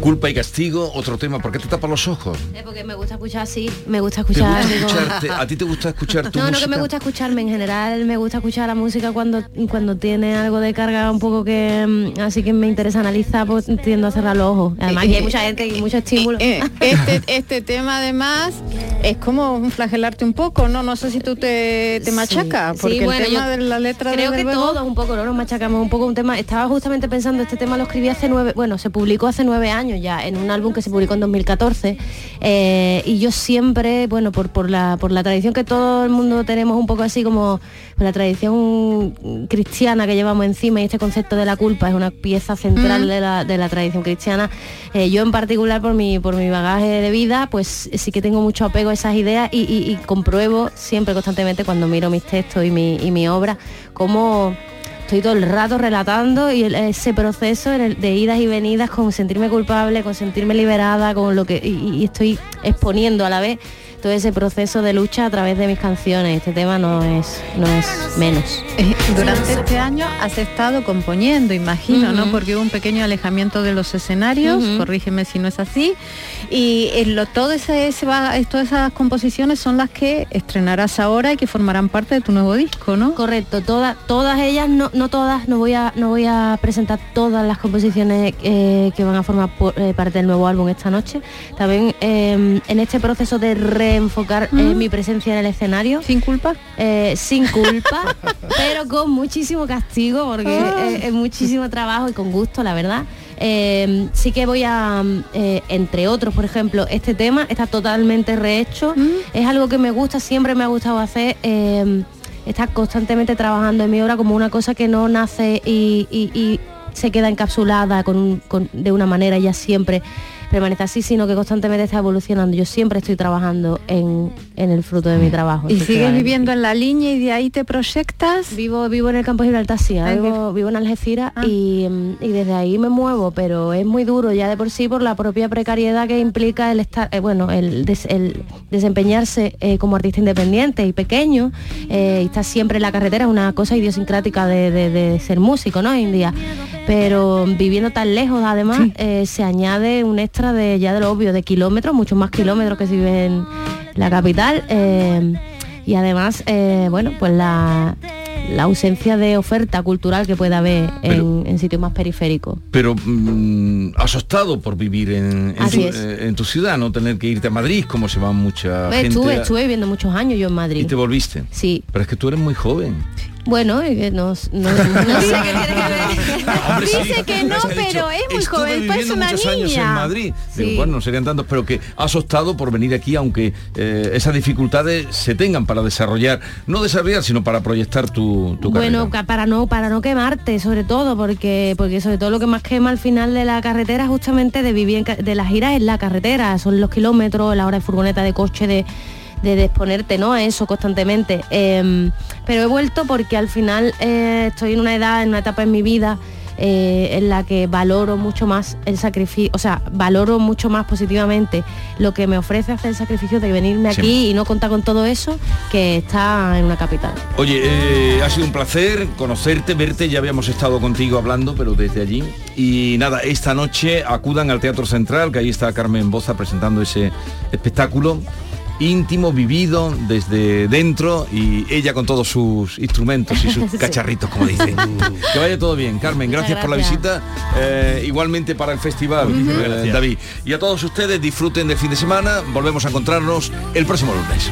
Culpa y castigo, otro tema. ¿Por qué te tapas los ojos? Eh, porque me gusta escuchar así, me gusta ¿Te escuchar. gusta digo- escucharte- ¿A ti te gusta escuchar tu No, no que me gusta escucharme en general, me gusta escuchar la música cuando cuando tiene algo de carga un poco que mm, así que me interesa analizar, pues tiendo a cerrar los ojos. Además que hay mucha gente y mucho estímulo. Eh, [LAUGHS] este, este tema además es como un flagelarte un poco, ¿no? No sé si tú te, te machacas, Sí, porque bueno, el tema yo de la letra creo desde que todos un poco no nos machacamos un poco un tema estaba justamente pensando este tema lo escribí hace nueve bueno se publicó hace nueve años ya en un álbum que se publicó en 2014 eh, y yo siempre bueno por, por la por la tradición que todo el mundo tenemos un poco así como por la tradición cristiana que llevamos encima y este concepto de la culpa es una pieza central Mm. de, la, de la tradición cristiana eh, yo en particular por mi por mi bagaje de vida pues sí que tengo mucho apego a esas ideas y, y- y compruebo siempre constantemente cuando miro mis textos y mi, y mi obra cómo estoy todo el rato relatando y ese proceso de idas y venidas con sentirme culpable, con sentirme liberada, con lo que y estoy exponiendo a la vez todo ese proceso de lucha a través de mis canciones. Este tema no es no es menos. [LAUGHS] Durante este año has estado componiendo, imagino, ¿no? Porque hubo un pequeño alejamiento de los escenarios, corrígeme si no es así. Y eh, lo, todo ese, ese va- todas esas composiciones son las que estrenarás ahora y que formarán parte de tu nuevo disco, ¿no? Correcto, todas, todas ellas, no, no todas, no voy a, no voy a presentar todas las composiciones eh, que van a formar por- eh, parte del nuevo álbum esta noche. También eh, en este proceso de reenfocar eh, Mm. mi presencia en el escenario. ¿Sin culpa? Eh, sin culpa, [LAUGHS] pero con muchísimo castigo, porque Ah. eh, es muchísimo trabajo y con gusto, la verdad. Eh, sí que voy a, mm, eh, entre otros, por ejemplo, este tema está totalmente rehecho. Es algo que me gusta, siempre me ha gustado hacer. eh, estar constantemente trabajando en mi obra como una cosa que no nace y, y- y se queda encapsulada con con- de una manera ya siempre permanece así, sino que constantemente está evolucionando. Yo siempre estoy trabajando en, en el fruto de mi trabajo. ¿Y sigues viviendo en la línea y de ahí te proyectas? Vivo, vivo en el campo de Gibraltar, sí, vivo, vivo en Algeciras Ah. y, mm, y desde ahí me muevo, pero es muy duro ya de por sí por la propia precariedad que implica el estar, eh, bueno, el, des- el desempeñarse eh, como artista independiente y pequeño, eh, y estar siempre en la carretera es una cosa idiosincrática de, de- de ser músico, ¿no? Hoy en día. Pero viviendo tan lejos, además, eh, se añade un extra de ya de lo obvio, de kilómetros, muchos más kilómetros que si vive en la capital. eh, y además, eh, bueno, pues la, la ausencia de oferta cultural que pueda haber en, en sitios más periféricos. Pero mm, has optado por vivir en, en Así tu, es. eh, en tu ciudad, no tener que irte a Madrid, como se va mucha gente. estuve, a- estuve viviendo muchos años yo en Y Madrid. te volviste. Sí. Pero es que tú eres muy joven. Bueno, y no, no- no sé qué tiene que ver. Dice que no, dicho, pero es muy "Estuve joven, parece una años en niña. Madrid. Sí. Digo, bueno, no serían tantos, pero que has optado por venir aquí, aunque eh, esas dificultades se tengan para desarrollar, no desarrollar, sino para proyectar tu, tu Bueno, carrera. para no para no quemarte, sobre todo, porque porque sobre todo lo que más quema al final de la carretera justamente de vivir en de las giras es la carretera, son los kilómetros, la hora de furgoneta, de coche, de de, de exponerte ¿no? a eso constantemente. Em, pero he vuelto porque al final eh, estoy en una edad, en una etapa en mi vida eh, en la que valoro mucho más el sacrificio, o sea, valoro mucho más positivamente lo que me ofrece hacer el sacrificio de venirme Sí. aquí y no contar con todo eso que está en una capital. Oye, eh, ha sido un placer conocerte, verte, ya habíamos estado contigo hablando, pero desde allí. Y nada, esta noche acudan al Teatro Central, que ahí está Carmen Boza presentando ese espectáculo íntimo, vivido desde dentro y ella con todos sus instrumentos y sus [LAUGHS] Sí. cacharritos, como dicen. [LAUGHS] que vaya todo bien, Carmen, gracias, por la visita, eh, igualmente para el festival, eh. David. Y a todos ustedes disfruten del fin de semana, volvemos a encontrarnos el próximo lunes.